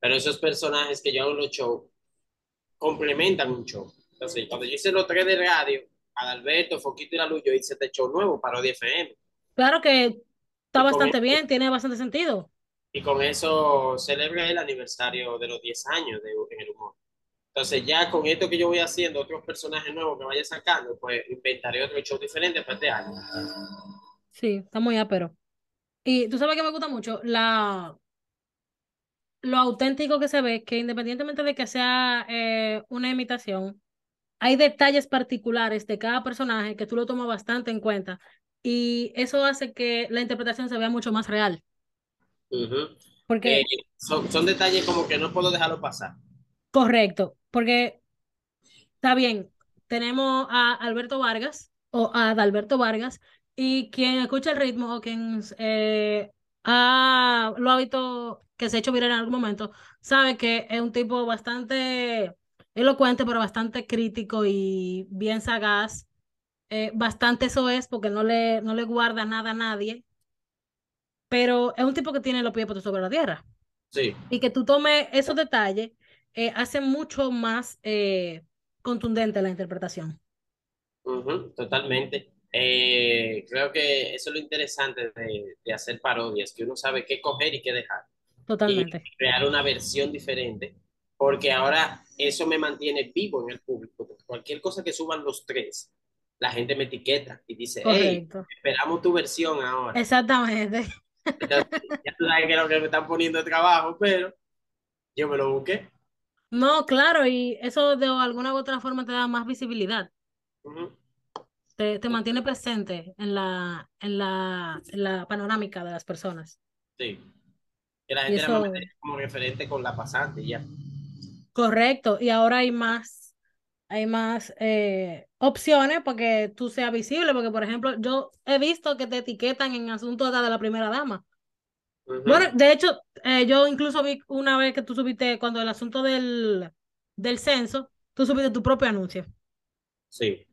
Pero esos personajes que yo hago en los shows complementan un show. Entonces, cuando yo hice los tres de radio, Adalberto, Foquito y la Luz, yo hice este show nuevo, Parodia FM. Claro que está bastante e- bien, tiene bastante sentido. y con eso celebré el aniversario de los 10 años de, en el humor. Entonces, ya con esto que yo voy haciendo, otros personajes nuevos que vaya sacando, pues inventaré otro show diferente para este año. Sí, está muy ápero. Y tú sabes que me gusta mucho la, lo auténtico que se ve, que independientemente de que sea eh, una imitación, hay detalles particulares de cada personaje que tú lo tomas bastante en cuenta y eso hace que la interpretación se vea mucho más real. Ujú. Eh, Porque, son, son detalles como que no puedo dejarlo pasar. Correcto, porque está bien, tenemos a Alberto Vargas o a Adalberto Vargas y quien escucha el ritmo o quien eh, ha, lo ha visto que se ha hecho viral en algún momento, sabe que es un tipo bastante elocuente, pero bastante crítico y bien sagaz. Eh, bastante eso es porque no le, no le guarda nada a nadie, pero es un tipo que tiene los pies puestos sobre la tierra. Sí. Y que tú tomes esos detalles eh, hace mucho más eh, contundente la interpretación. Ujú, totalmente. Eh, creo que eso es lo interesante de, de hacer parodias, que uno sabe qué coger y qué dejar. Y Totalmente. crear una versión diferente, porque ahora eso me mantiene vivo en el público. Cualquier cosa que suban los tres, la gente me etiqueta y dice, hey, esperamos tu versión ahora. Exactamente. Entonces, ya tú sabes que lo que me están poniendo de trabajo, pero yo me lo busqué. No, claro, y eso de alguna u otra forma te da más visibilidad, te, te mantiene presente en la, en la, en la panorámica de las personas. Sí. Que la gente eso, como referente con la pasante ya. correcto, y ahora hay más, hay más eh, opciones para que tú seas visible, porque por ejemplo, yo he visto que te etiquetan en asuntos de la primera dama. Bueno, de hecho, eh, yo incluso vi una vez que tú subiste, cuando el asunto del, del censo, tú subiste tu propio anuncio. Sí.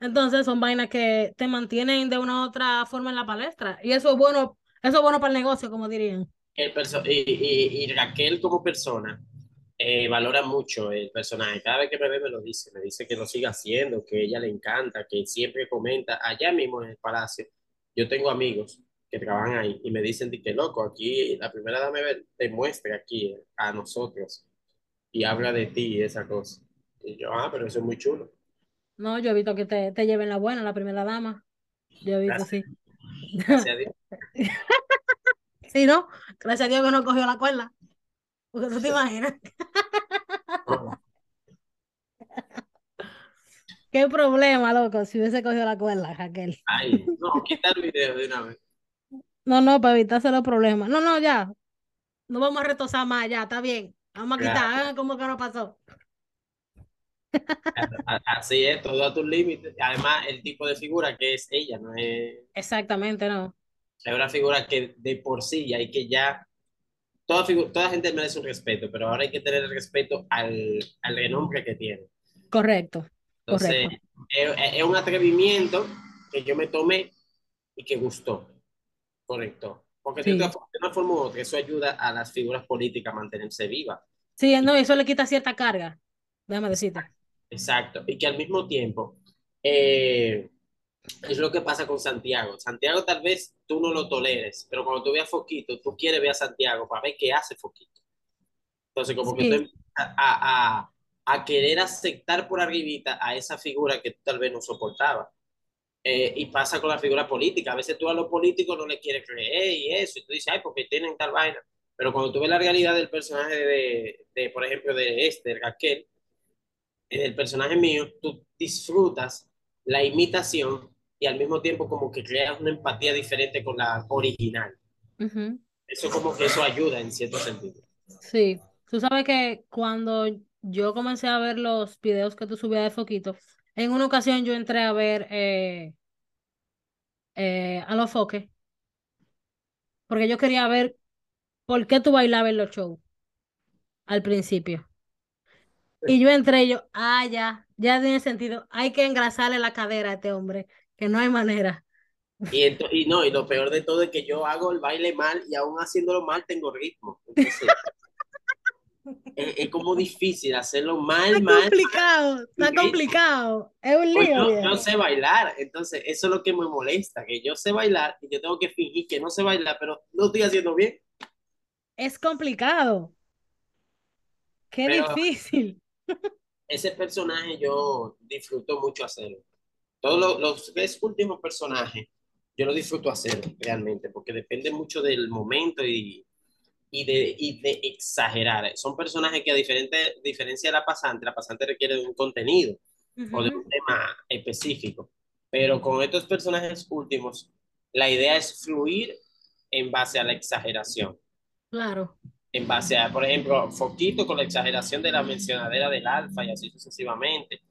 Entonces son vainas que te mantienen de una u otra forma en la palestra. Y eso es bueno, Eso es bueno para el negocio, como dirían. El y, y, y Raquel como persona eh, valora mucho el personaje. Cada vez que me ve me lo dice, me dice que lo siga haciendo, que ella le encanta, que siempre comenta allá mismo en el palacio. Yo tengo amigos que trabajan ahí y me dicen que loco, aquí la primera dama demuestra aquí a nosotros y habla de ti y esa cosa. Y yo, ah, pero eso es muy chulo. No, yo he visto que te, te lleven la buena, la primera dama. Yo he visto, Gracias, sí. gracias a Dios. [laughs] Sí, ¿no? Gracias a Dios que no cogió la cuerda. Porque tú te imaginas. [laughs] Qué problema, loco, si hubiese cogido la cuerda, Raquel. Ay, no, quita el video de una vez. No, no, para evitarse los problemas. No, no, ya. No vamos a retosar más, ya, está bien. Vamos a quitar, Claro. como que no pasó. Así es, todo a tus límites. Además, el tipo de figura que es ella, no es, Exactamente, no. es una figura que de por sí hay que ya, toda, figu- toda gente merece un respeto, pero ahora hay que tener el respeto al, al renombre que tiene. Correcto, Entonces, correcto. es, es un atrevimiento que yo me tomé y que gustó, correcto. Porque de, una forma u otra, eso ayuda a las figuras políticas a mantenerse vivas. Sí, no, eso le quita cierta carga. Déjame decirte. Exacto. Y que al mismo tiempo, eh, es lo que pasa con Santiago. Santiago tal vez tú no lo toleres, pero cuando tú veas Foquito, tú quieres ver a Santiago para ver qué hace Foquito. Entonces, como que tú a, a, a querer aceptar por arribita a esa figura que tú tal vez no soportabas. Eh, y pasa con la figura política. A veces tú a los políticos no le quieres creer y eso, y tú dices, ay, porque tienen tal vaina. Pero cuando tú ves la realidad del personaje de, de por ejemplo, de este, Raquel, en el personaje mío, tú disfrutas la imitación y al mismo tiempo como que creas una empatía diferente con la original. ujú, Eso como que eso ayuda en cierto sentido. Sí. Tú sabes que cuando yo comencé a ver los videos que tú subías de Foquito, en una ocasión yo entré a ver eh, eh, a los foques, porque yo quería ver por qué tú bailabas en los shows al principio. Y yo entré y yo, ah, ya, ya tiene sentido. Hay que engrasarle la cadera a este hombre, que no hay manera. Y, y no, y lo peor de todo es que yo hago el baile mal y aún haciéndolo mal tengo ritmo. Entonces, [laughs] es, es como difícil hacerlo mal, Está mal. complicado, está Sí. complicado. Es un Pues lío, yo, viejo. yo sé bailar, entonces eso es lo que me molesta, que yo sé bailar y yo tengo que fingir que no sé bailar, pero lo estoy haciendo bien. Es complicado. Qué Pero difícil. ese personaje yo disfruto mucho hacerlo. Todos los, los tres últimos personajes yo lo disfruto hacer realmente, porque depende mucho del momento y, y, de, y de exagerar. Son personajes que a diferente, diferencia de la pasante, la pasante requiere de un contenido o de un tema específico. Pero con estos personajes últimos, la idea es fluir en base a la exageración. Claro. En base a, por ejemplo, Foquito con la exageración de la mencionadera del alfa y así sucesivamente,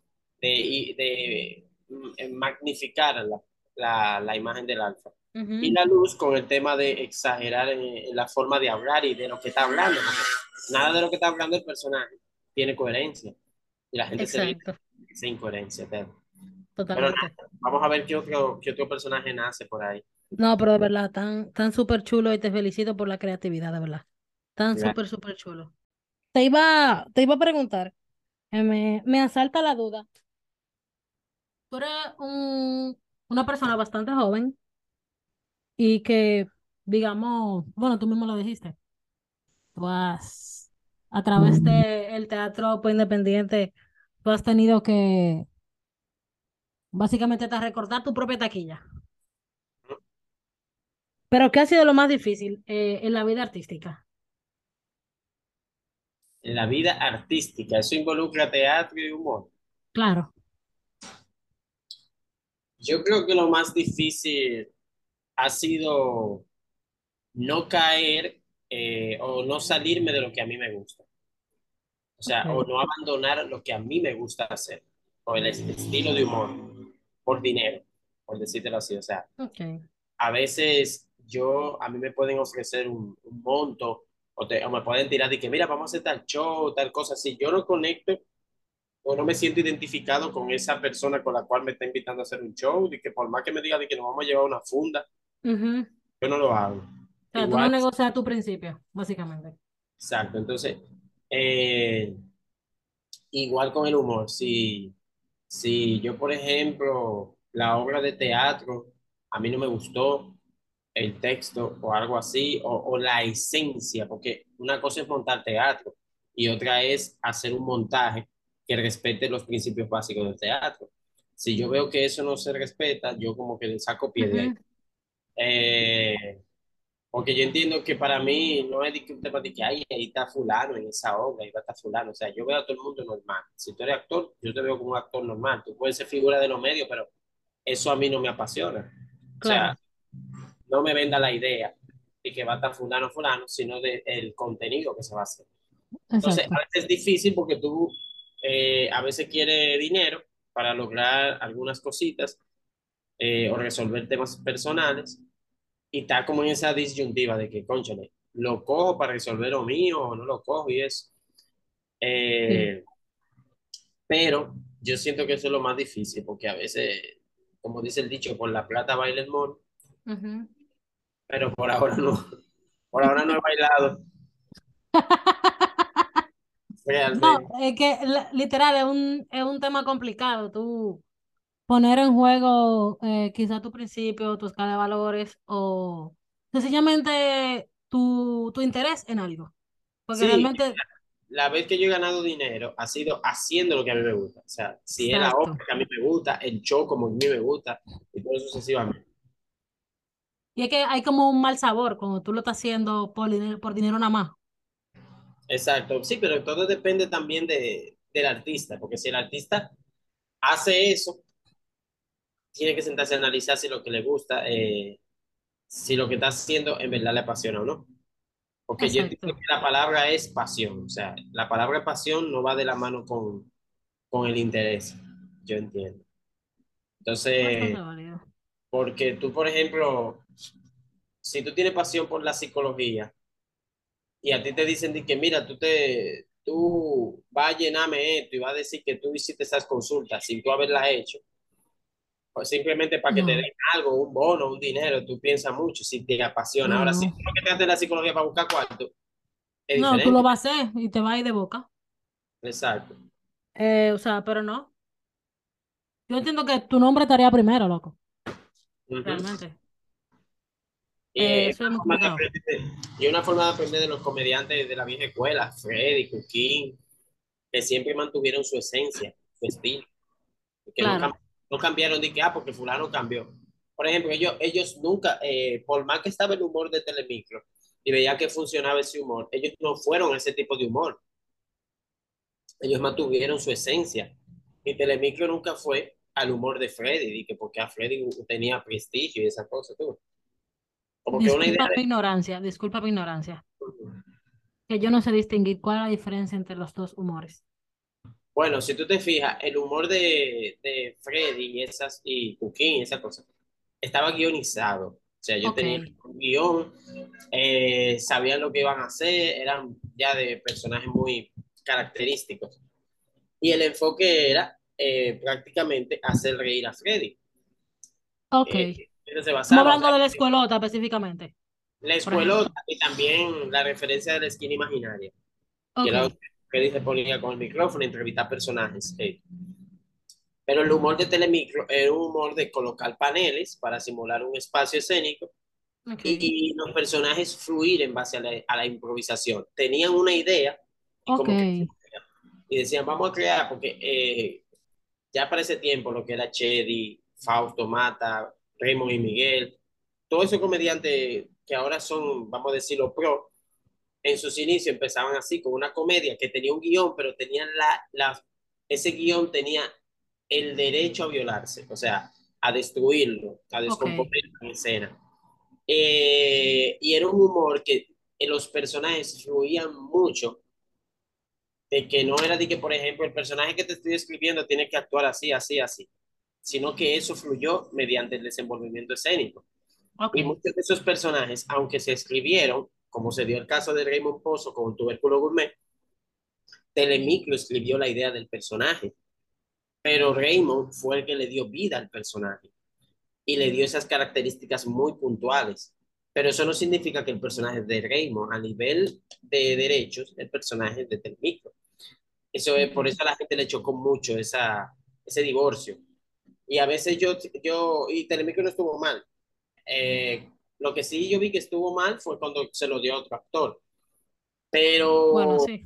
de, y de mm, magnificar la, la, la imagen del alfa. Y la luz con el tema de exagerar en, en la forma de hablar y de lo que está hablando, porque nada de lo que está hablando el personaje tiene coherencia. Y la gente se vive esa incoherencia. Pero, pero totalmente. nada, vamos a ver qué otro, qué otro personaje nace por ahí. No, pero de verdad, tan, tan súper chulo y te felicito por la creatividad, de verdad. Tan súper, súper chulo. Te iba, te iba a preguntar, eh, me, me asalta la duda. Tú eres un, una persona bastante joven y que, digamos, bueno, tú mismo lo dijiste, tú has, a través del teatro pues, independiente, tú has tenido que, básicamente, te recortar tu propia taquilla. Pero ¿qué ha sido lo más difícil eh, en la vida artística? En la vida artística, eso involucra teatro y humor. Claro. Yo creo que lo más difícil ha sido no caer eh, o no salirme de lo que a mí me gusta. O sea, o Ok, no abandonar lo que a mí me gusta hacer, o el est- estilo de humor, por dinero, por decírtelo así. O sea, ok. a veces yo, a mí me pueden ofrecer un, un monto, o, te- o me pueden tirar de que, mira, vamos a hacer tal show, tal cosa. Si yo no conecto o no me siento identificado con esa persona con la cual me está invitando a hacer un show, de que por más que me diga de que nos vamos a llevar una funda, Ujú, yo no lo hago. O sea, tú no igual, negocias tu principio, básicamente. exacto. Entonces, eh, igual con el humor. Si, si yo, por ejemplo, la obra de teatro, a mí no me gustó el texto o algo así, o, o la esencia, porque una cosa es montar teatro y otra es hacer un montaje que respete los principios básicos del teatro. Si yo veo que eso no se respeta, yo como que le saco pie de ahí. Eh, porque yo entiendo que para mí no es de que un tema de que "Ay, ahí está fulano en esa obra, ahí va a estar fulano. O sea, yo veo a todo el mundo normal. Si tú eres actor, yo te veo como un actor normal. Tú puedes ser figura de los medios, pero eso a mí no me apasiona. O Claro, sea, no me venda la idea de que va a estar fulano fulano, sino del contenido que se va a hacer. Entonces, a exacto. veces es difícil porque tú eh, a veces quieres dinero para lograr algunas cositas eh, o resolver temas personales y está como en esa disyuntiva de que, cónchale, lo cojo para resolver lo mío o no lo cojo y eso. Sí. Eh, pero yo siento que eso es lo más difícil porque a veces, como dice el dicho, por la plata baila el mono, Ujú. pero por ahora no, por ahora no he bailado [laughs] No, realmente. es que literal es un, es un tema complicado. Tú poner en juego eh, quizá tu principio, tu escala de valores o sencillamente tu, tu interés en algo. Porque Sí, realmente, la vez que yo he ganado dinero ha sido haciendo lo que a mí me gusta. O sea, si es la obra que a mí me gusta, el show como a mí me gusta, y todo sucesivamente. Y es que hay como un mal sabor cuando tú lo estás haciendo por dinero, por dinero nada más. Exacto, sí, pero todo depende también de, del artista, porque si el artista hace eso, tiene que sentarse a analizar si lo que le gusta, eh, si lo que está haciendo en verdad le apasiona o no. Porque yo entiendo Exacto. que la palabra es pasión, o sea, la palabra pasión no va de la mano con, con el interés, yo entiendo. Entonces, porque tú, por ejemplo, si tú tienes pasión por la psicología y a ti te dicen de que, mira, tú te, tú vas a llenarme esto y vas a decir que tú hiciste esas consultas sin tú haberlas hecho, pues simplemente para que te den algo, un bono, un dinero, tú piensas mucho si te apasiona. Ahora, si tú lo que te hace la psicología para buscar cuarto, es No, tú lo vas a hacer y te va a ir de boca. Exacto. Eh, o sea, pero no. Yo entiendo que tu nombre estaría primero, loco. Ujú. Realmente. Y Eh, eso es muy y una forma de aprender de los comediantes de la vieja escuela, Freddy, Cooking, que siempre mantuvieron su esencia, su estilo, que Claro. No cambiaron de que, ah, porque fulano cambió. Por ejemplo, ellos, ellos nunca, eh, por más que estaba el humor de Telemicro y veía que funcionaba ese humor, ellos no fueron ese tipo de humor. Ellos mantuvieron su esencia. Y Telemicro nunca fue al humor de Freddy, y que porque a Freddy tenía prestigio y esa cosa, tú. Como que una idea Disculpa de... mi ignorancia, disculpa mi ignorancia. Que yo no sé distinguir cuál es la diferencia entre los dos humores. Bueno, si tú te fijas, el humor de, de Freddy y esas, y Cooking y esas cosas, estaba guionizado. O sea, yo Ok, tenía un guion, eh, sabían lo que iban a hacer, eran ya de personajes muy característicos. Y el enfoque era eh, prácticamente hacer reír a Freddy. ok. Eh, Estamos basaba, o sea, hablando de la escuelota específicamente, la escuelota y también la referencia de la esquina imaginaria, que era Freddy se ponía con el micrófono y entrevistar personajes. eh. Pero el humor de Telemicro era un humor de colocar paneles para simular un espacio escénico ok, y los personajes fluir en base a la, a la improvisación. Tenían una idea y ok, como que y decían, vamos a crear, porque eh, ya para ese tiempo lo que era Chedi, Fausto Mata, Raymond y Miguel, todos esos comediantes que ahora son, vamos a decirlo, pro, en sus inicios empezaban así, con una comedia que tenía un guion, pero tenían la, la, ese guion tenía el derecho a violarse, o sea, a destruirlo, a ok, descomponerlo en escena. Eh, y era un humor que los personajes fluían mucho, de que no era de que, por ejemplo, el personaje que te estoy escribiendo tiene que actuar así, así, así, sino que eso fluyó mediante el desenvolvimiento escénico. Y muchos de esos personajes, aunque se escribieron, como se dio el caso de Raymond Pozo con tubérculo gourmet, Telemicro escribió la idea del personaje, pero Raymond fue el que le dio vida al personaje y le dio esas características muy puntuales. Pero eso no significa que el personaje de Raymond, a nivel de derechos, el personaje de Telmicro. Eso es, por eso a la gente le chocó mucho esa, ese divorcio. Y a veces yo, yo y Telmicro no estuvo mal. Eh, lo que sí yo vi que estuvo mal fue cuando se lo dio a otro actor. Pero, Bueno, sí,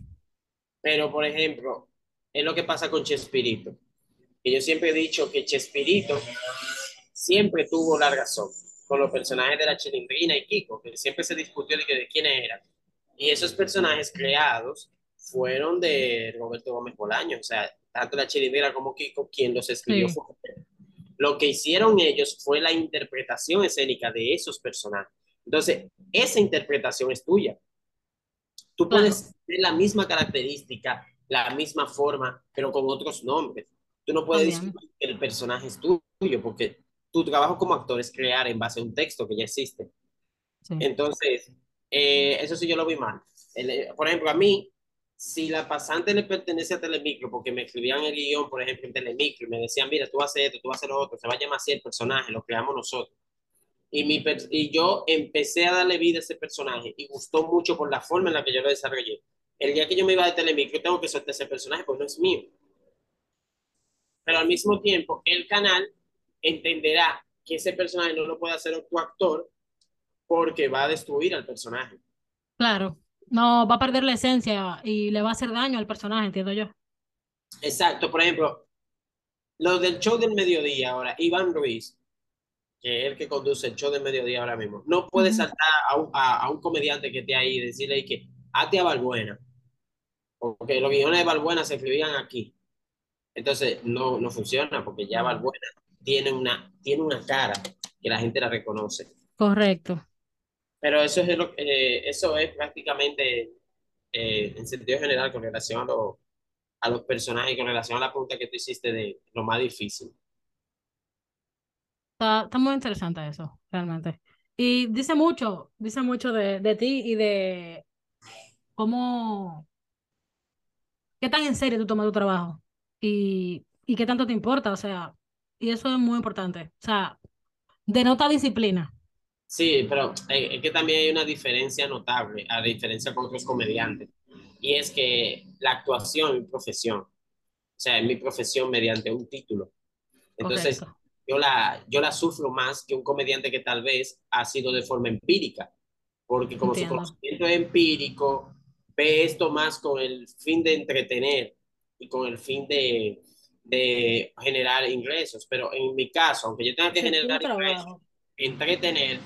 pero por ejemplo, es lo que pasa con Chespirito. Que yo siempre he dicho que Chespirito siempre tuvo la razón con los personajes de la Chilindrina y Kiko, que siempre se discutió de, que, de quiénes eran. Y esos personajes creados fueron de Roberto Gómez Bolaño, o sea, tanto la Chilindrina como Kiko, quien los escribió sí, fue lo que hicieron ellos fue la interpretación escénica de esos personajes. Entonces, esa interpretación es tuya. Tú puedes tener la misma característica, la misma forma, pero con otros nombres. Tú no puedes discutir que el personaje es tuyo, porque tu trabajo como actor es crear en base a un texto que ya existe. sí. Entonces, eh, eso sí yo lo vi mal. El, eh, por ejemplo, a mí, si la pasante le pertenece a Telemicro, porque me escribían el guion, por ejemplo, en Telemicro, y me decían, mira, tú hacer esto, tú hacer lo otro, se va a llamar así el personaje, lo creamos nosotros. Y, mi, y yo empecé a darle vida a ese personaje y gustó mucho por la forma en la que yo lo desarrollé. El día que yo me iba de Telemicro, tengo que soltar ese personaje porque no es mío. Pero al mismo tiempo, el canal entenderá que ese personaje no lo puede hacer otro actor porque va a destruir al personaje. Claro, no va a perder la esencia y le va a hacer daño al personaje, entiendo yo. Exacto, por ejemplo, lo del show del mediodía ahora, Iván Ruiz, que es el que conduce el show del mediodía ahora mismo, no puede saltar a un, a, a un comediante que esté ahí y decirle que hazte a Balbuena, porque los guiones de Balbuena se escribían aquí. Entonces, no, no funciona porque ya Balbuena tiene una, tiene una cara que la gente la reconoce. correcto. Pero eso es, lo, eh, eso es prácticamente, eh, en sentido general, con relación a, lo, a los personajes, con relación a la pregunta que tú hiciste de lo más difícil. Está, está muy interesante eso, realmente. Y dice mucho, dice mucho de, de ti y de cómo, qué tan en serio tú tomas tu trabajo y, y qué tanto te importa, o sea, y eso es muy importante. O sea, denota disciplina. Sí, pero eh, es que también hay una diferencia notable, a diferencia con otros comediantes, y es que la actuación es mi profesión, o sea, es mi profesión mediante un título. Entonces, Correcto, yo la, yo la sufro más que un comediante que tal vez ha sido de forma empírica, porque como su entiendo. conocimiento es empírico, ve esto más con el fin de entretener y con el fin de, de generar ingresos. Pero en mi caso, aunque yo tenga que generar ingresos, entretener,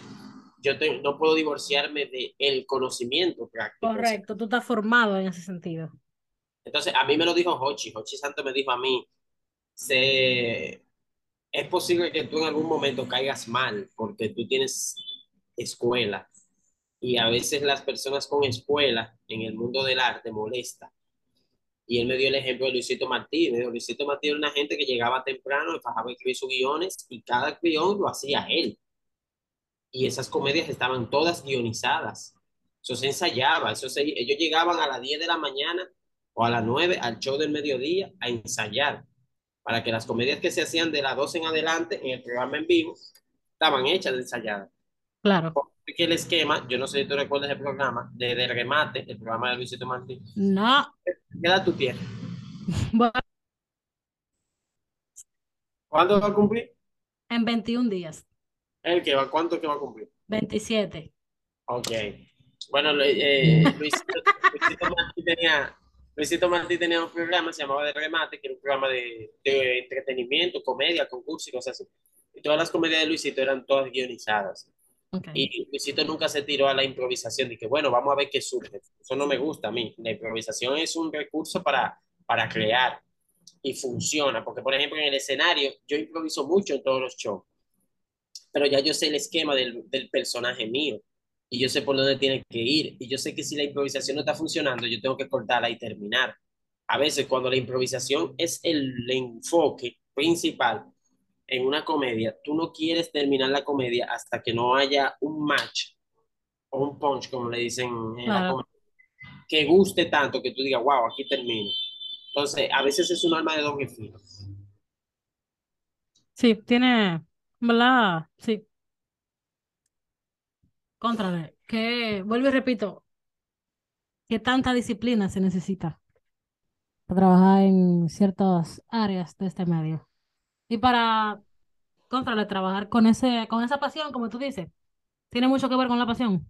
yo te- no puedo divorciarme del el conocimiento práctico. Correcto, tú estás formado en ese sentido. Entonces, a mí me lo dijo Hochi, Hochi Santo me dijo a mí, se, es posible que tú en algún momento caigas mal porque tú tienes escuela y a veces las personas con escuela en el mundo del arte molestan. Y él me dio el ejemplo de Luisito Martí. Me dijo, Luisito Martí era una gente que llegaba temprano, y fajaba escribir sus guiones y cada guion lo hacía él. Y esas comedias estaban todas guionizadas. Eso se ensayaba. Eso se, ellos llegaban a las 10 de la mañana o a las 9 al show del mediodía a ensayar para que las comedias que se hacían de las 12 en adelante en el programa en vivo estaban hechas de ensayadas. Claro. Porque el esquema, yo no sé si tú recuerdas el programa, de, de remate, el programa de Luisito Martí. No, ¿Qué edad tú tienes? [laughs] bueno, ¿Cuándo va a cumplir? en 21 días, ¿El que va? ¿Cuánto que va a cumplir? 27. Ok. Bueno, eh, Luisito, Luisito Martí tenía, Luisito Martí tenía un programa, se llamaba De Remate, que era un programa de, de entretenimiento, comedia, concurso y cosas así. Y todas las comedias de Luisito eran todas guionizadas. Ok, Y Luisito nunca se tiró a la improvisación de que, bueno, vamos a ver qué surge. Eso no me gusta a mí. La improvisación es un recurso para, para crear y funciona. Porque, por ejemplo, en el escenario, yo improviso mucho en todos los shows, pero ya yo sé el esquema del, del personaje mío y yo sé por dónde tiene que ir. Y yo sé que si la improvisación no está funcionando, yo tengo que cortarla y terminar. A veces, cuando la improvisación es el enfoque principal, en una comedia, tú no quieres terminar la comedia hasta que no haya un match o un punch, como le dicen en la comedia, que guste tanto que tú digas, wow, aquí termino. Entonces, a veces es un arma de doble filo. Sí, tiene, ¿verdad? Sí, Contrale, que, vuelvo y repito, ¿qué tanta disciplina se necesita para trabajar en ciertas áreas de este medio? Y para, contrale, trabajar con ese, con esa pasión, como tú dices, tiene mucho que ver con la pasión.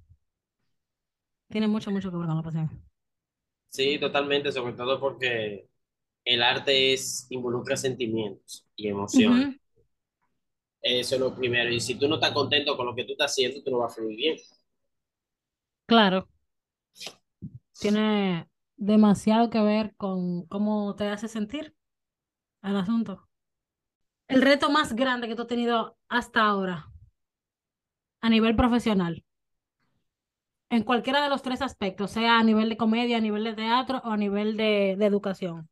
Tiene mucho, mucho que ver con la pasión. Sí, totalmente, sobre todo porque el arte es, involucra sentimientos y emociones. Eso es lo primero. Y si tú no estás contento con lo que tú estás haciendo, tú no vas a fluir bien. Claro, tiene demasiado que ver con cómo te hace sentir el asunto. El reto más grande que tú has tenido hasta ahora a nivel profesional, en cualquiera de los tres aspectos, sea a nivel de comedia, a nivel de teatro o a nivel de, de educación.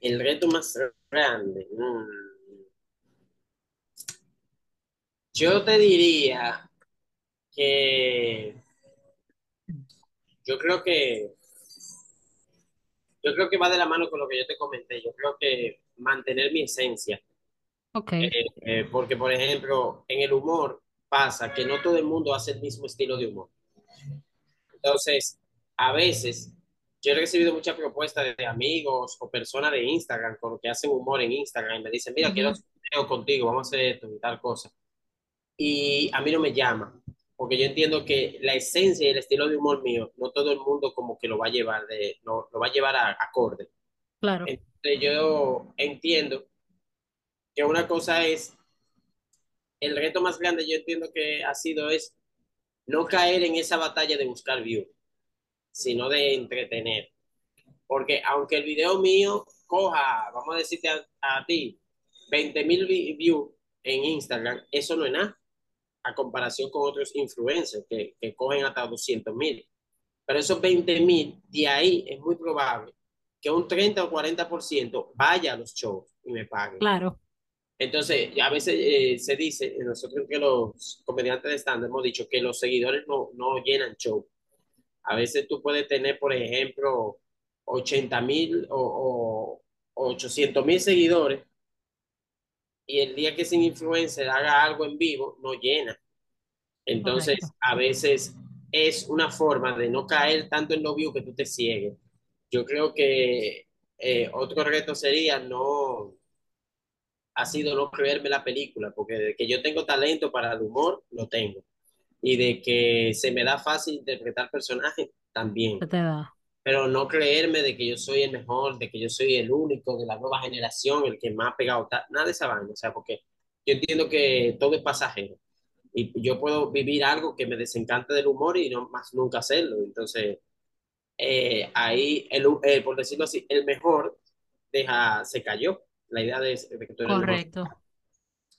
El reto más grande. mm, Yo te diría que yo creo que yo creo que va de la mano con lo que yo te comenté. Yo creo que mantener mi esencia. Ok, Eh, eh, porque, por ejemplo, en el humor pasa que no todo el mundo hace el mismo estilo de humor. Entonces, a veces yo he recibido muchas propuestas de, amigos o personas de Instagram con que hacen humor en Instagram y me dicen, mira, quiero hacer un video contigo, vamos a hacer esto y tal cosa. Y a mí no me llama, porque yo entiendo que la esencia y el estilo de humor mío, no todo el mundo como que lo va a llevar, de, lo, lo va a llevar a acorde. claro, Entonces, yo entiendo que una cosa es, el reto más grande yo entiendo que ha sido es no caer en esa batalla de buscar views, sino de entretener. Porque aunque el video mío coja, vamos a decirte a, a ti, 20 mil views en Instagram, eso no es nada a comparación con otros influencers que, que cogen hasta 200 mil. Pero esos 20 mil, de ahí es muy probable que un 30 o 40% vaya a los shows y me pague. claro, Entonces, a veces eh, se dice, nosotros que los comediantes de stand hemos dicho que los seguidores no, no llenan show. A veces tú puedes tener, por ejemplo, 80 mil o, o 800 mil seguidores y el día que sin influencer haga algo en vivo, no llena. Entonces, correcto. a veces es una forma de no caer tanto en lo view que tú te ciegues. Yo creo que eh, otro reto sería no, ha sido no creerme la película, porque de que yo tengo talento para el humor, lo tengo. Y de que se me da fácil interpretar personajes, también. Te da. Pero no creerme de que yo soy el mejor, de que yo soy el único de la nueva generación, el que más ha pegado, nada de esa vaina. O sea, porque yo entiendo que todo es pasajero. Y yo puedo vivir algo que me desencante del humor y no más nunca hacerlo. Entonces, eh, ahí, el, eh, por decirlo así, el mejor deja, se cayó. La idea de, de que tú eres el mejor Correcto.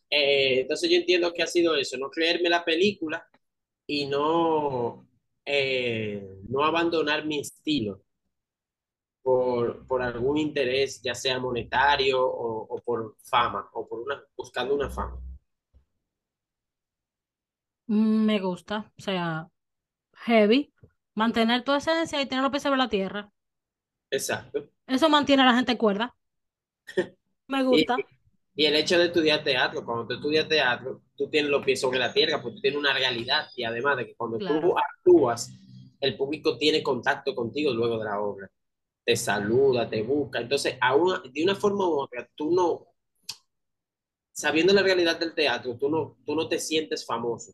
eh, entonces yo entiendo que ha sido eso, no creerme la película y no, eh, no abandonar mi estilo por, por algún interés, ya sea monetario o, o por fama, o por una, buscando una fama. Me gusta, o sea, heavy. Mantener tu esencia y tener los pies sobre la tierra. Exacto. Eso mantiene a la gente cuerda. [laughs] Me gusta. Y el hecho de estudiar teatro, cuando tú estudias teatro, tú tienes los pies sobre la tierra, porque tú tienes una realidad y además de que cuando Claro. tú actúas, el público tiene contacto contigo luego de la obra. te saluda, te busca. Entonces, a una, de una forma u otra, tú no, sabiendo la realidad del teatro, tú no, tú no te sientes famoso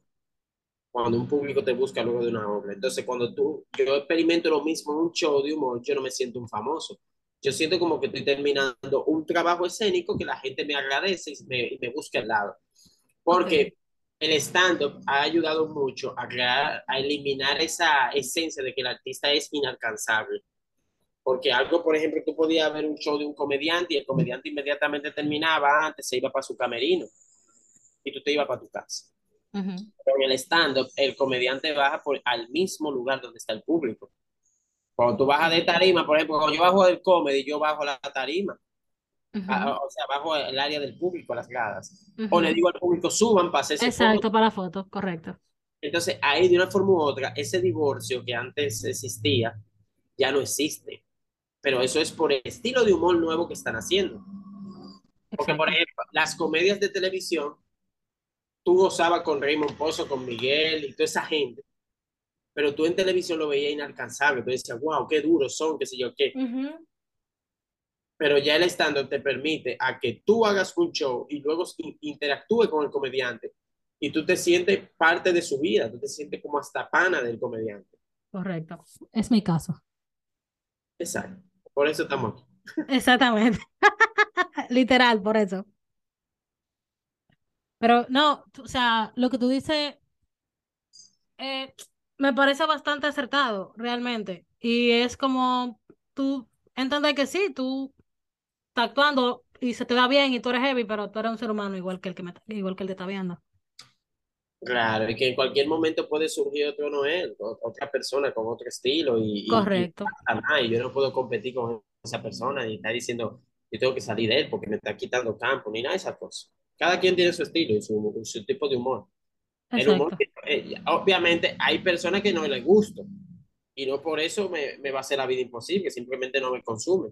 cuando un público te busca luego de una obra. Entonces, cuando tú, yo experimento lo mismo en un show de humor, yo no me siento un famoso. Yo siento como que estoy terminando un trabajo escénico que la gente me agradece y me, me busca al lado. Porque el stand-up ha ayudado mucho a crear, a eliminar esa esencia de que el artista es inalcanzable. Porque algo, por ejemplo, tú podías ver un show de un comediante y el comediante inmediatamente terminaba, antes se iba para su camerino y tú te ibas para tu casa. ujú, Pero en el stand-up, el comediante baja por, al mismo lugar donde está el público. Cuando tú bajas de tarima, por ejemplo, cuando yo bajo del comedy, yo bajo la tarima, a- ujú, o sea, bajo el área del público, las gradas. O le digo al público, suban, ese foto. Exacto, para la foto, correcto. Entonces, ahí de una forma u otra, ese divorcio que antes existía, ya no existe. Pero eso es por el estilo de humor nuevo que están haciendo. Porque, por ejemplo, las comedias de televisión tú gozabas con Raymond Pozo, con Miguel y toda esa gente, pero tú en televisión lo veías inalcanzable, tú decías, wow, qué duros son, qué sé yo qué. Pero ya el stand te permite a que tú hagas un show y luego interactúe con el comediante y tú te sientes parte de su vida, tú te sientes como hasta pana del comediante. Correcto, es mi caso. Exacto, por eso estamos aquí. Exactamente, [laughs] literal, por eso. Pero no, o sea, lo que tú dices eh, me parece bastante acertado, realmente. Y es como tú entiendes que sí, tú estás actuando y se te da bien y tú eres heavy, pero tú eres un ser humano igual que el que, me, igual que el te está viendo. Claro, y que en cualquier momento puede surgir otro Noel, otra persona con otro estilo y, Correcto. Y, yo no puedo competir con esa persona y está diciendo, yo tengo que salir de él porque me está quitando campo, ni nada de esas cosas. Cada quien tiene su estilo y su, su tipo de humor. El humor eh, obviamente hay personas que no les gusta y no por eso me, me va a hacer la vida imposible, simplemente no me consume.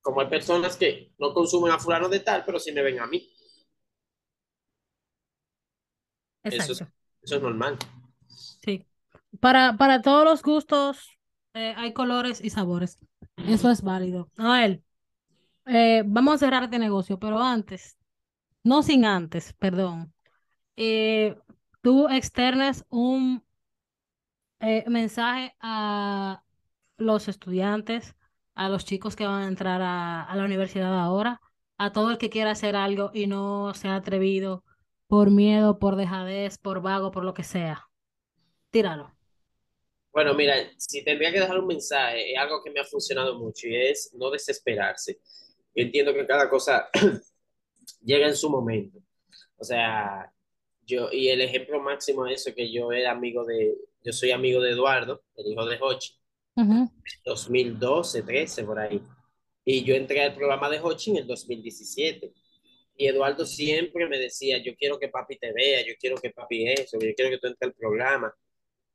Como hay personas que no consumen a fulano de tal, pero sí me ven a mí. Eso es, normal. Sí. Para, para todos los gustos eh, hay colores y sabores. Eso es válido. Noel, eh, vamos a cerrar este negocio, pero antes, no sin antes, perdón. Eh, tú externes un mensaje a los estudiantes, a los chicos que van a entrar a, a la universidad ahora, a todo el que quiera hacer algo y no se ha atrevido por miedo, por dejadez, por vago, por lo que sea. Tíralo. Bueno, mira, si tendría que dejar un mensaje, es algo que me ha funcionado mucho y es no desesperarse. Yo entiendo que cada cosa [clears throat] llega en su momento. O sea, yo, y el ejemplo máximo de eso que yo era amigo de, yo soy amigo de Eduardo, el hijo de Hochi, 2012, 13, por ahí. Y yo entré al programa de Hochi en el 2017 y Eduardo siempre me decía, yo quiero que papi te vea, yo quiero que papi eso, yo quiero que tú entres al programa.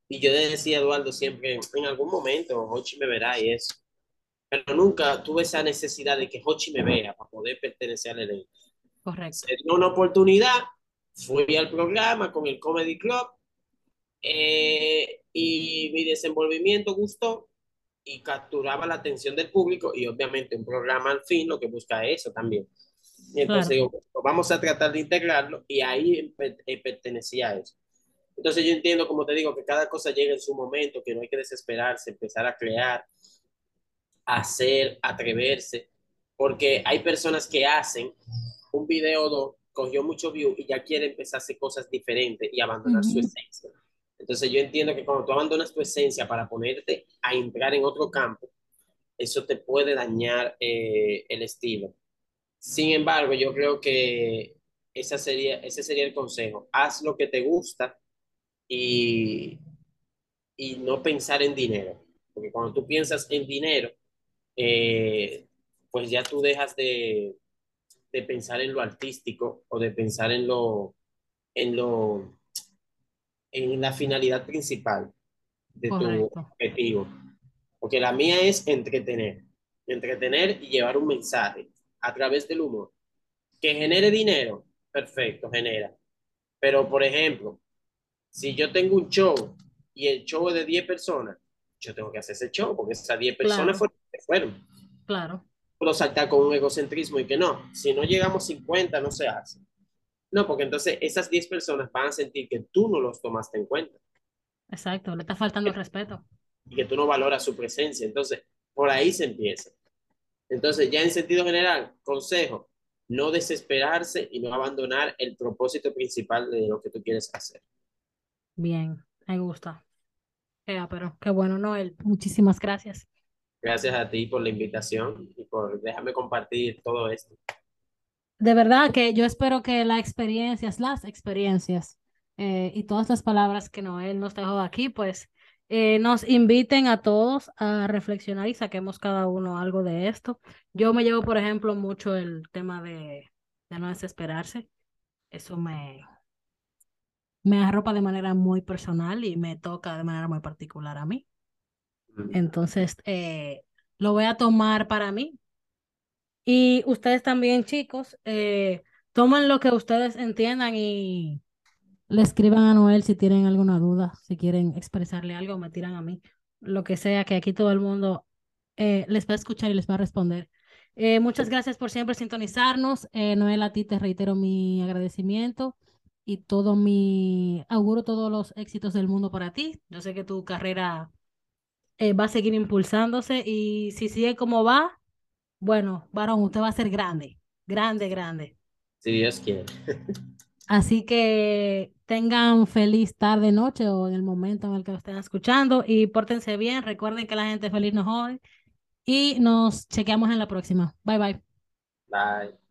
Y yo le decía a Eduardo siempre, en algún momento Hochi me verá y eso. Pero nunca tuve esa necesidad de que Hochi me vea para poder pertenecer al elenco. Correcto. En una oportunidad, fui al programa con el Comedy Club eh, y mi desenvolvimiento gustó y capturaba la atención del público y obviamente un programa al fin lo que busca eso también y entonces digo, pues, vamos a tratar de integrarlo y ahí eh, pertenecía a eso. Entonces yo entiendo, como te digo, que cada cosa llega en su momento, que no hay que desesperarse, empezar a crear, hacer, atreverse, porque hay personas que hacen un video, cogió mucho view y ya quiere empezar a hacer cosas diferentes y abandonar su esencia. Entonces yo entiendo que cuando tú abandonas tu esencia para ponerte a entrar en otro campo, eso te puede dañar eh, el estilo. Sin embargo, yo creo que esa sería, ese sería el consejo. Haz lo que te gusta y, y no pensar en dinero. Porque cuando tú piensas en dinero, eh, pues ya tú dejas de, de, pensar en lo artístico o de pensar en lo, en lo, en la finalidad principal de tu objetivo. Porque la mía es entretener, entretener y llevar un mensaje a través del humor. Que genere dinero, perfecto, genera. Pero, por ejemplo, si yo tengo un show y el show es de 10 personas, yo tengo que hacer ese show porque esas 10 personas fueron, fueron. Claro. Puedo saltar con un egocentrismo y que no, si no llegamos a 50 no se hace. No, porque entonces esas 10 personas van a sentir que tú no los tomaste en cuenta. Exacto, le está faltando el respeto. Y que tú no valoras su presencia. Entonces, por ahí se empieza. Entonces, ya en sentido general, consejo, no desesperarse y no abandonar el propósito principal de lo que tú quieres hacer. Bien, me gusta. pero qué bueno, Noel. Muchísimas gracias. Gracias a ti por la invitación y por dejarme compartir todo esto. De verdad que yo espero que las experiencias, las experiencias eh, y todas las palabras que Noel nos dejó aquí, pues eh, nos inviten a todos a reflexionar y saquemos cada uno algo de esto. Yo me llevo, por ejemplo, mucho el tema de, de no desesperarse. Eso me, me arropa de manera muy personal y me toca de manera muy particular a mí. Entonces, eh, lo voy a tomar para mí. Y ustedes también, chicos, eh, tomen lo que ustedes entiendan y le escriban a Noel si tienen alguna duda, si quieren expresarle algo, me tiran a mí, lo que sea, que aquí todo el mundo eh, les va a escuchar y les va a responder. Eh, muchas gracias por siempre sintonizarnos. Noel, a ti te reitero mi agradecimiento y todo mi auguro todos los éxitos del mundo para ti. Yo sé que tu carrera va a seguir impulsándose y si sigue como va, bueno, varón, usted va a ser grande, grande, grande. Si Dios quiere. Así que tengan feliz tarde, noche o en el momento en el que lo estén escuchando y pórtense bien. Recuerden que la gente feliz nos jode y nos chequeamos en la próxima. Bye bye. Bye.